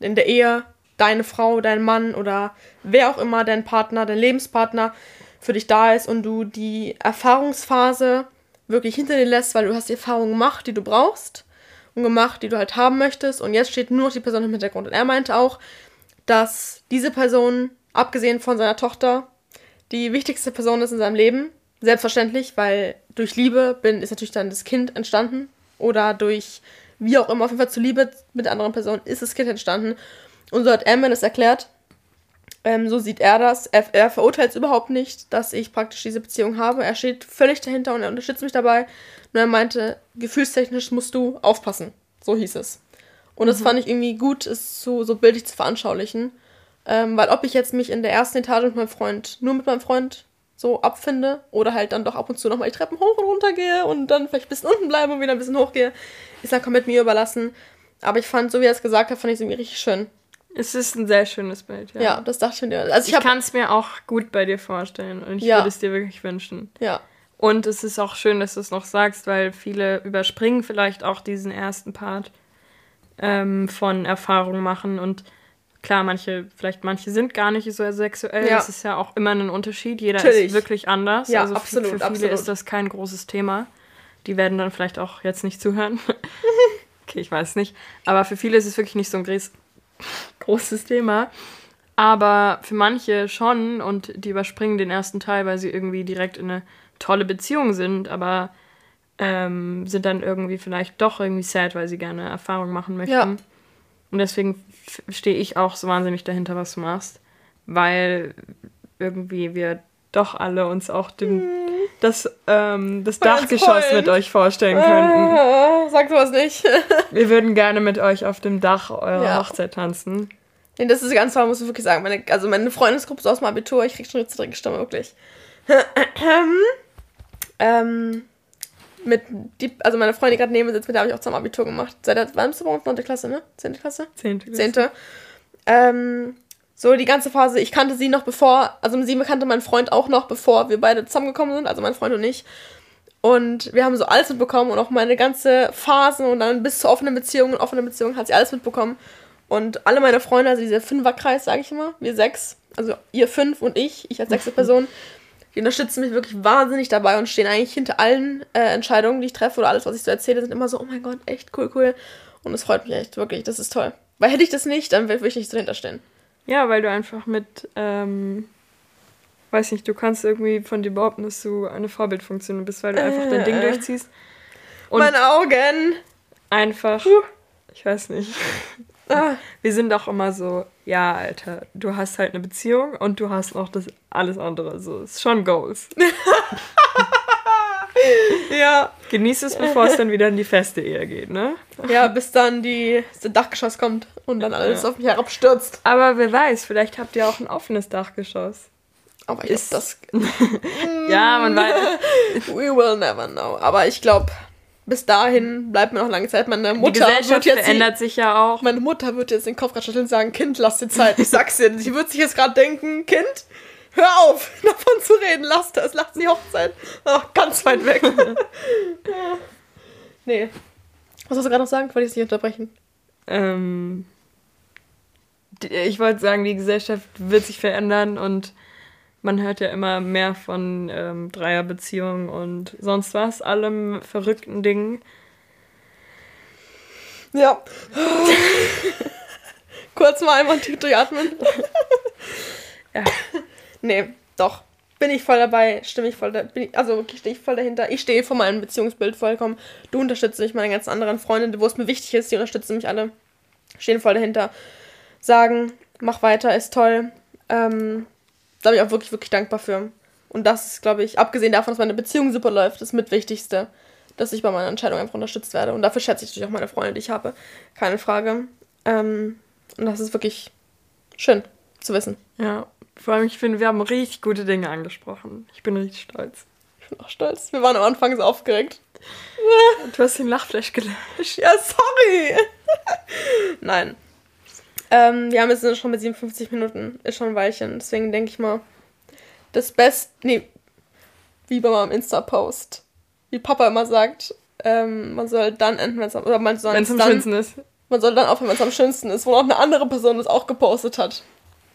in der Ehe, deine Frau, dein Mann oder wer auch immer, dein Partner, dein Lebenspartner für dich da ist und du die Erfahrungsphase wirklich hinter dir lässt, weil du hast die Erfahrung gemacht, die du brauchst und gemacht, die du halt haben möchtest und jetzt steht nur noch die Person im Hintergrund. Und er meinte auch, dass diese Person, abgesehen von seiner Tochter, die wichtigste Person ist in seinem Leben. Selbstverständlich, weil durch Liebe bin, ist natürlich dann das Kind entstanden. Oder durch wie auch immer, auf jeden Fall zu Liebe mit der anderen Person ist das Kind entstanden. Und so hat mir das erklärt. Ähm, so sieht er das. Er, er verurteilt es überhaupt nicht, dass ich praktisch diese Beziehung habe. Er steht völlig dahinter und er unterstützt mich dabei. Nur er meinte, gefühlstechnisch musst du aufpassen. So hieß es. Und das fand ich irgendwie gut, es so, so bildlich zu veranschaulichen. Ähm, weil ob ich jetzt mich in der ersten Etage mit meinem Freund, nur mit meinem Freund so abfinde oder halt dann doch ab und zu nochmal die Treppen hoch und runter gehe und dann vielleicht ein bisschen unten bleibe und wieder ein bisschen hochgehe, ist dann komplett mir überlassen. Aber ich fand, so wie er es gesagt hat, fand ich es irgendwie richtig schön. Es ist ein sehr schönes Bild, ja. Ja, das dachte ich mir. Also ich ich kann es mir auch gut bei dir vorstellen und ich Ja. würde es dir wirklich wünschen. ja, Und es ist auch schön, dass du es noch sagst, weil viele überspringen vielleicht auch diesen ersten Part ähm, von Erfahrung machen. Und klar, manche, vielleicht manche sind gar nicht so sexuell. Ja. Das ist ja auch immer ein Unterschied. Jeder Natürlich. ist wirklich anders. Ja, also absolut, für viele absolut. ist das kein großes Thema. Die werden dann vielleicht auch jetzt nicht zuhören. okay, ich weiß nicht. Aber für viele ist es wirklich nicht so ein gries- großes Thema. Aber für manche schon und die überspringen den ersten Teil, weil sie irgendwie direkt in eine tolle Beziehung sind, aber ähm, sind dann irgendwie vielleicht doch irgendwie sad, weil sie gerne Erfahrung machen möchten. Ja. Und deswegen stehe ich auch so wahnsinnig dahinter, was du machst, weil irgendwie wir doch alle uns auch dem, das, ähm, das Dachgeschoss mit euch vorstellen könnten. Ah, sag sowas nicht. Wir würden gerne mit euch auf dem Dach eurer Ja. Hochzeit tanzen. nee, das ist ganz toll, muss ich wirklich sagen. Meine, also meine Freundesgruppe so aus dem Abitur, ich krieg schon eine zittrige Stimme, wirklich. ähm, mit die, also meine Freundin, die gerade neben mir sitzt, mit der habe ich auch zum Abitur gemacht. Seit der, wann bist du bei uns? 9. Klasse, ne? 10. Klasse? Zehnte. Zehnte. Ähm, so die ganze Phase, ich kannte sie noch bevor, also sie kannte mein Freund auch noch, bevor wir beide zusammengekommen sind, also mein Freund und ich. Und wir haben so alles mitbekommen und auch meine ganze Phasen und dann bis zur offenen Beziehung und offene Beziehung hat sie alles mitbekommen. Und alle meine Freunde, also dieser Fünferkreis, sage ich immer, wir sechs, also ihr fünf und ich, ich als sechste Person, die unterstützen mich wirklich wahnsinnig dabei und stehen eigentlich hinter allen äh, Entscheidungen, die ich treffe oder alles, was ich so erzähle, sind immer so, oh mein Gott, echt cool, cool. Und es freut mich echt, wirklich, das ist toll. Weil hätte ich das nicht, dann würde ich nicht so hinterstehen. Ja, weil du einfach mit, ähm, weiß nicht, du kannst irgendwie von dir behaupten, dass du eine Vorbildfunktion bist, weil du einfach dein Ding Äh. durchziehst. Und Meine Augen. einfach, ich weiß nicht. Ah, Wir sind doch immer so, ja, Alter, du hast halt eine Beziehung und du hast noch das alles andere. So, ist schon Goals. ja. Genieß es, bevor es dann wieder in die feste Ehe geht, ne? Ja, bis dann die, das Dachgeschoss kommt und dann alles Ja. auf mich herabstürzt. Aber wer weiß, vielleicht habt ihr auch ein offenes Dachgeschoss. Aber ich Ist- das. Ja, man weiß. We will never know. Aber ich glaube, bis dahin bleibt mir noch lange Zeit. Meine Die Mutter Gesellschaft wird jetzt. Die, verändert sich ja auch. meine Mutter wird jetzt den Kopf gerade schütteln und sagen: Kind, lass dir Zeit. Ich sag's dir. Sie wird sich jetzt gerade denken: Kind, hör auf, davon zu reden. Lass das. Lass die Hochzeit. Ach, ganz weit weg. Ja. nee. Was hast du gerade noch sagen? Ich wollte ich nicht unterbrechen. Ähm, ich wollte sagen, die Gesellschaft wird sich verändern und man hört ja immer mehr von ähm, Dreierbeziehungen und sonst was, allem verrückten Dingen. Ja. Kurz mal einmal tief durchatmen. Ja. Nee, doch. Bin ich voll dabei, stimme ich voll da, ich, also stehe ich voll dahinter. Ich stehe vor meinem Beziehungsbild vollkommen. Du unterstützt mich, meine ganzen anderen Freunde, wo es mir wichtig ist, die unterstützen mich alle. Stehen voll dahinter. Sagen, mach weiter, ist toll. Ähm, da bin ich auch wirklich, wirklich dankbar für. Und das ist, glaube ich, abgesehen davon, dass meine Beziehung super läuft, das Mitwichtigste, dass ich bei meiner Entscheidung einfach unterstützt werde. Und dafür schätze ich natürlich auch meine Freunde, die ich habe. Keine Frage. Ähm, und das ist wirklich schön zu wissen. Ja, vor allem, ich finde, wir haben richtig gute Dinge angesprochen. Ich bin richtig stolz. Ich bin auch stolz. Wir waren am Anfang so aufgeregt. Du hast den Lachflash gelöscht. Ja, sorry. Nein. Ähm, wir haben jetzt schon mit 57 Minuten. Ist schon ein Weilchen. Deswegen denke ich mal, das Beste. Nee. Wie bei meinem Insta-Post. Wie Papa immer sagt, ähm, man soll dann enden, wenn es am, oder man soll Wenn es am dann, schönsten ist. man soll dann aufhören, wenn es am schönsten ist, wo auch eine andere Person das auch gepostet hat.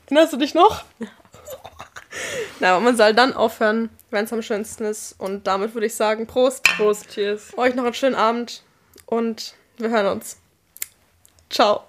Erinnerst du dich noch? Na, aber man soll dann aufhören, wenn es am schönsten ist. Und damit würde ich sagen, Prost. Prost, cheers. Euch noch einen schönen Abend und wir hören uns. Ciao.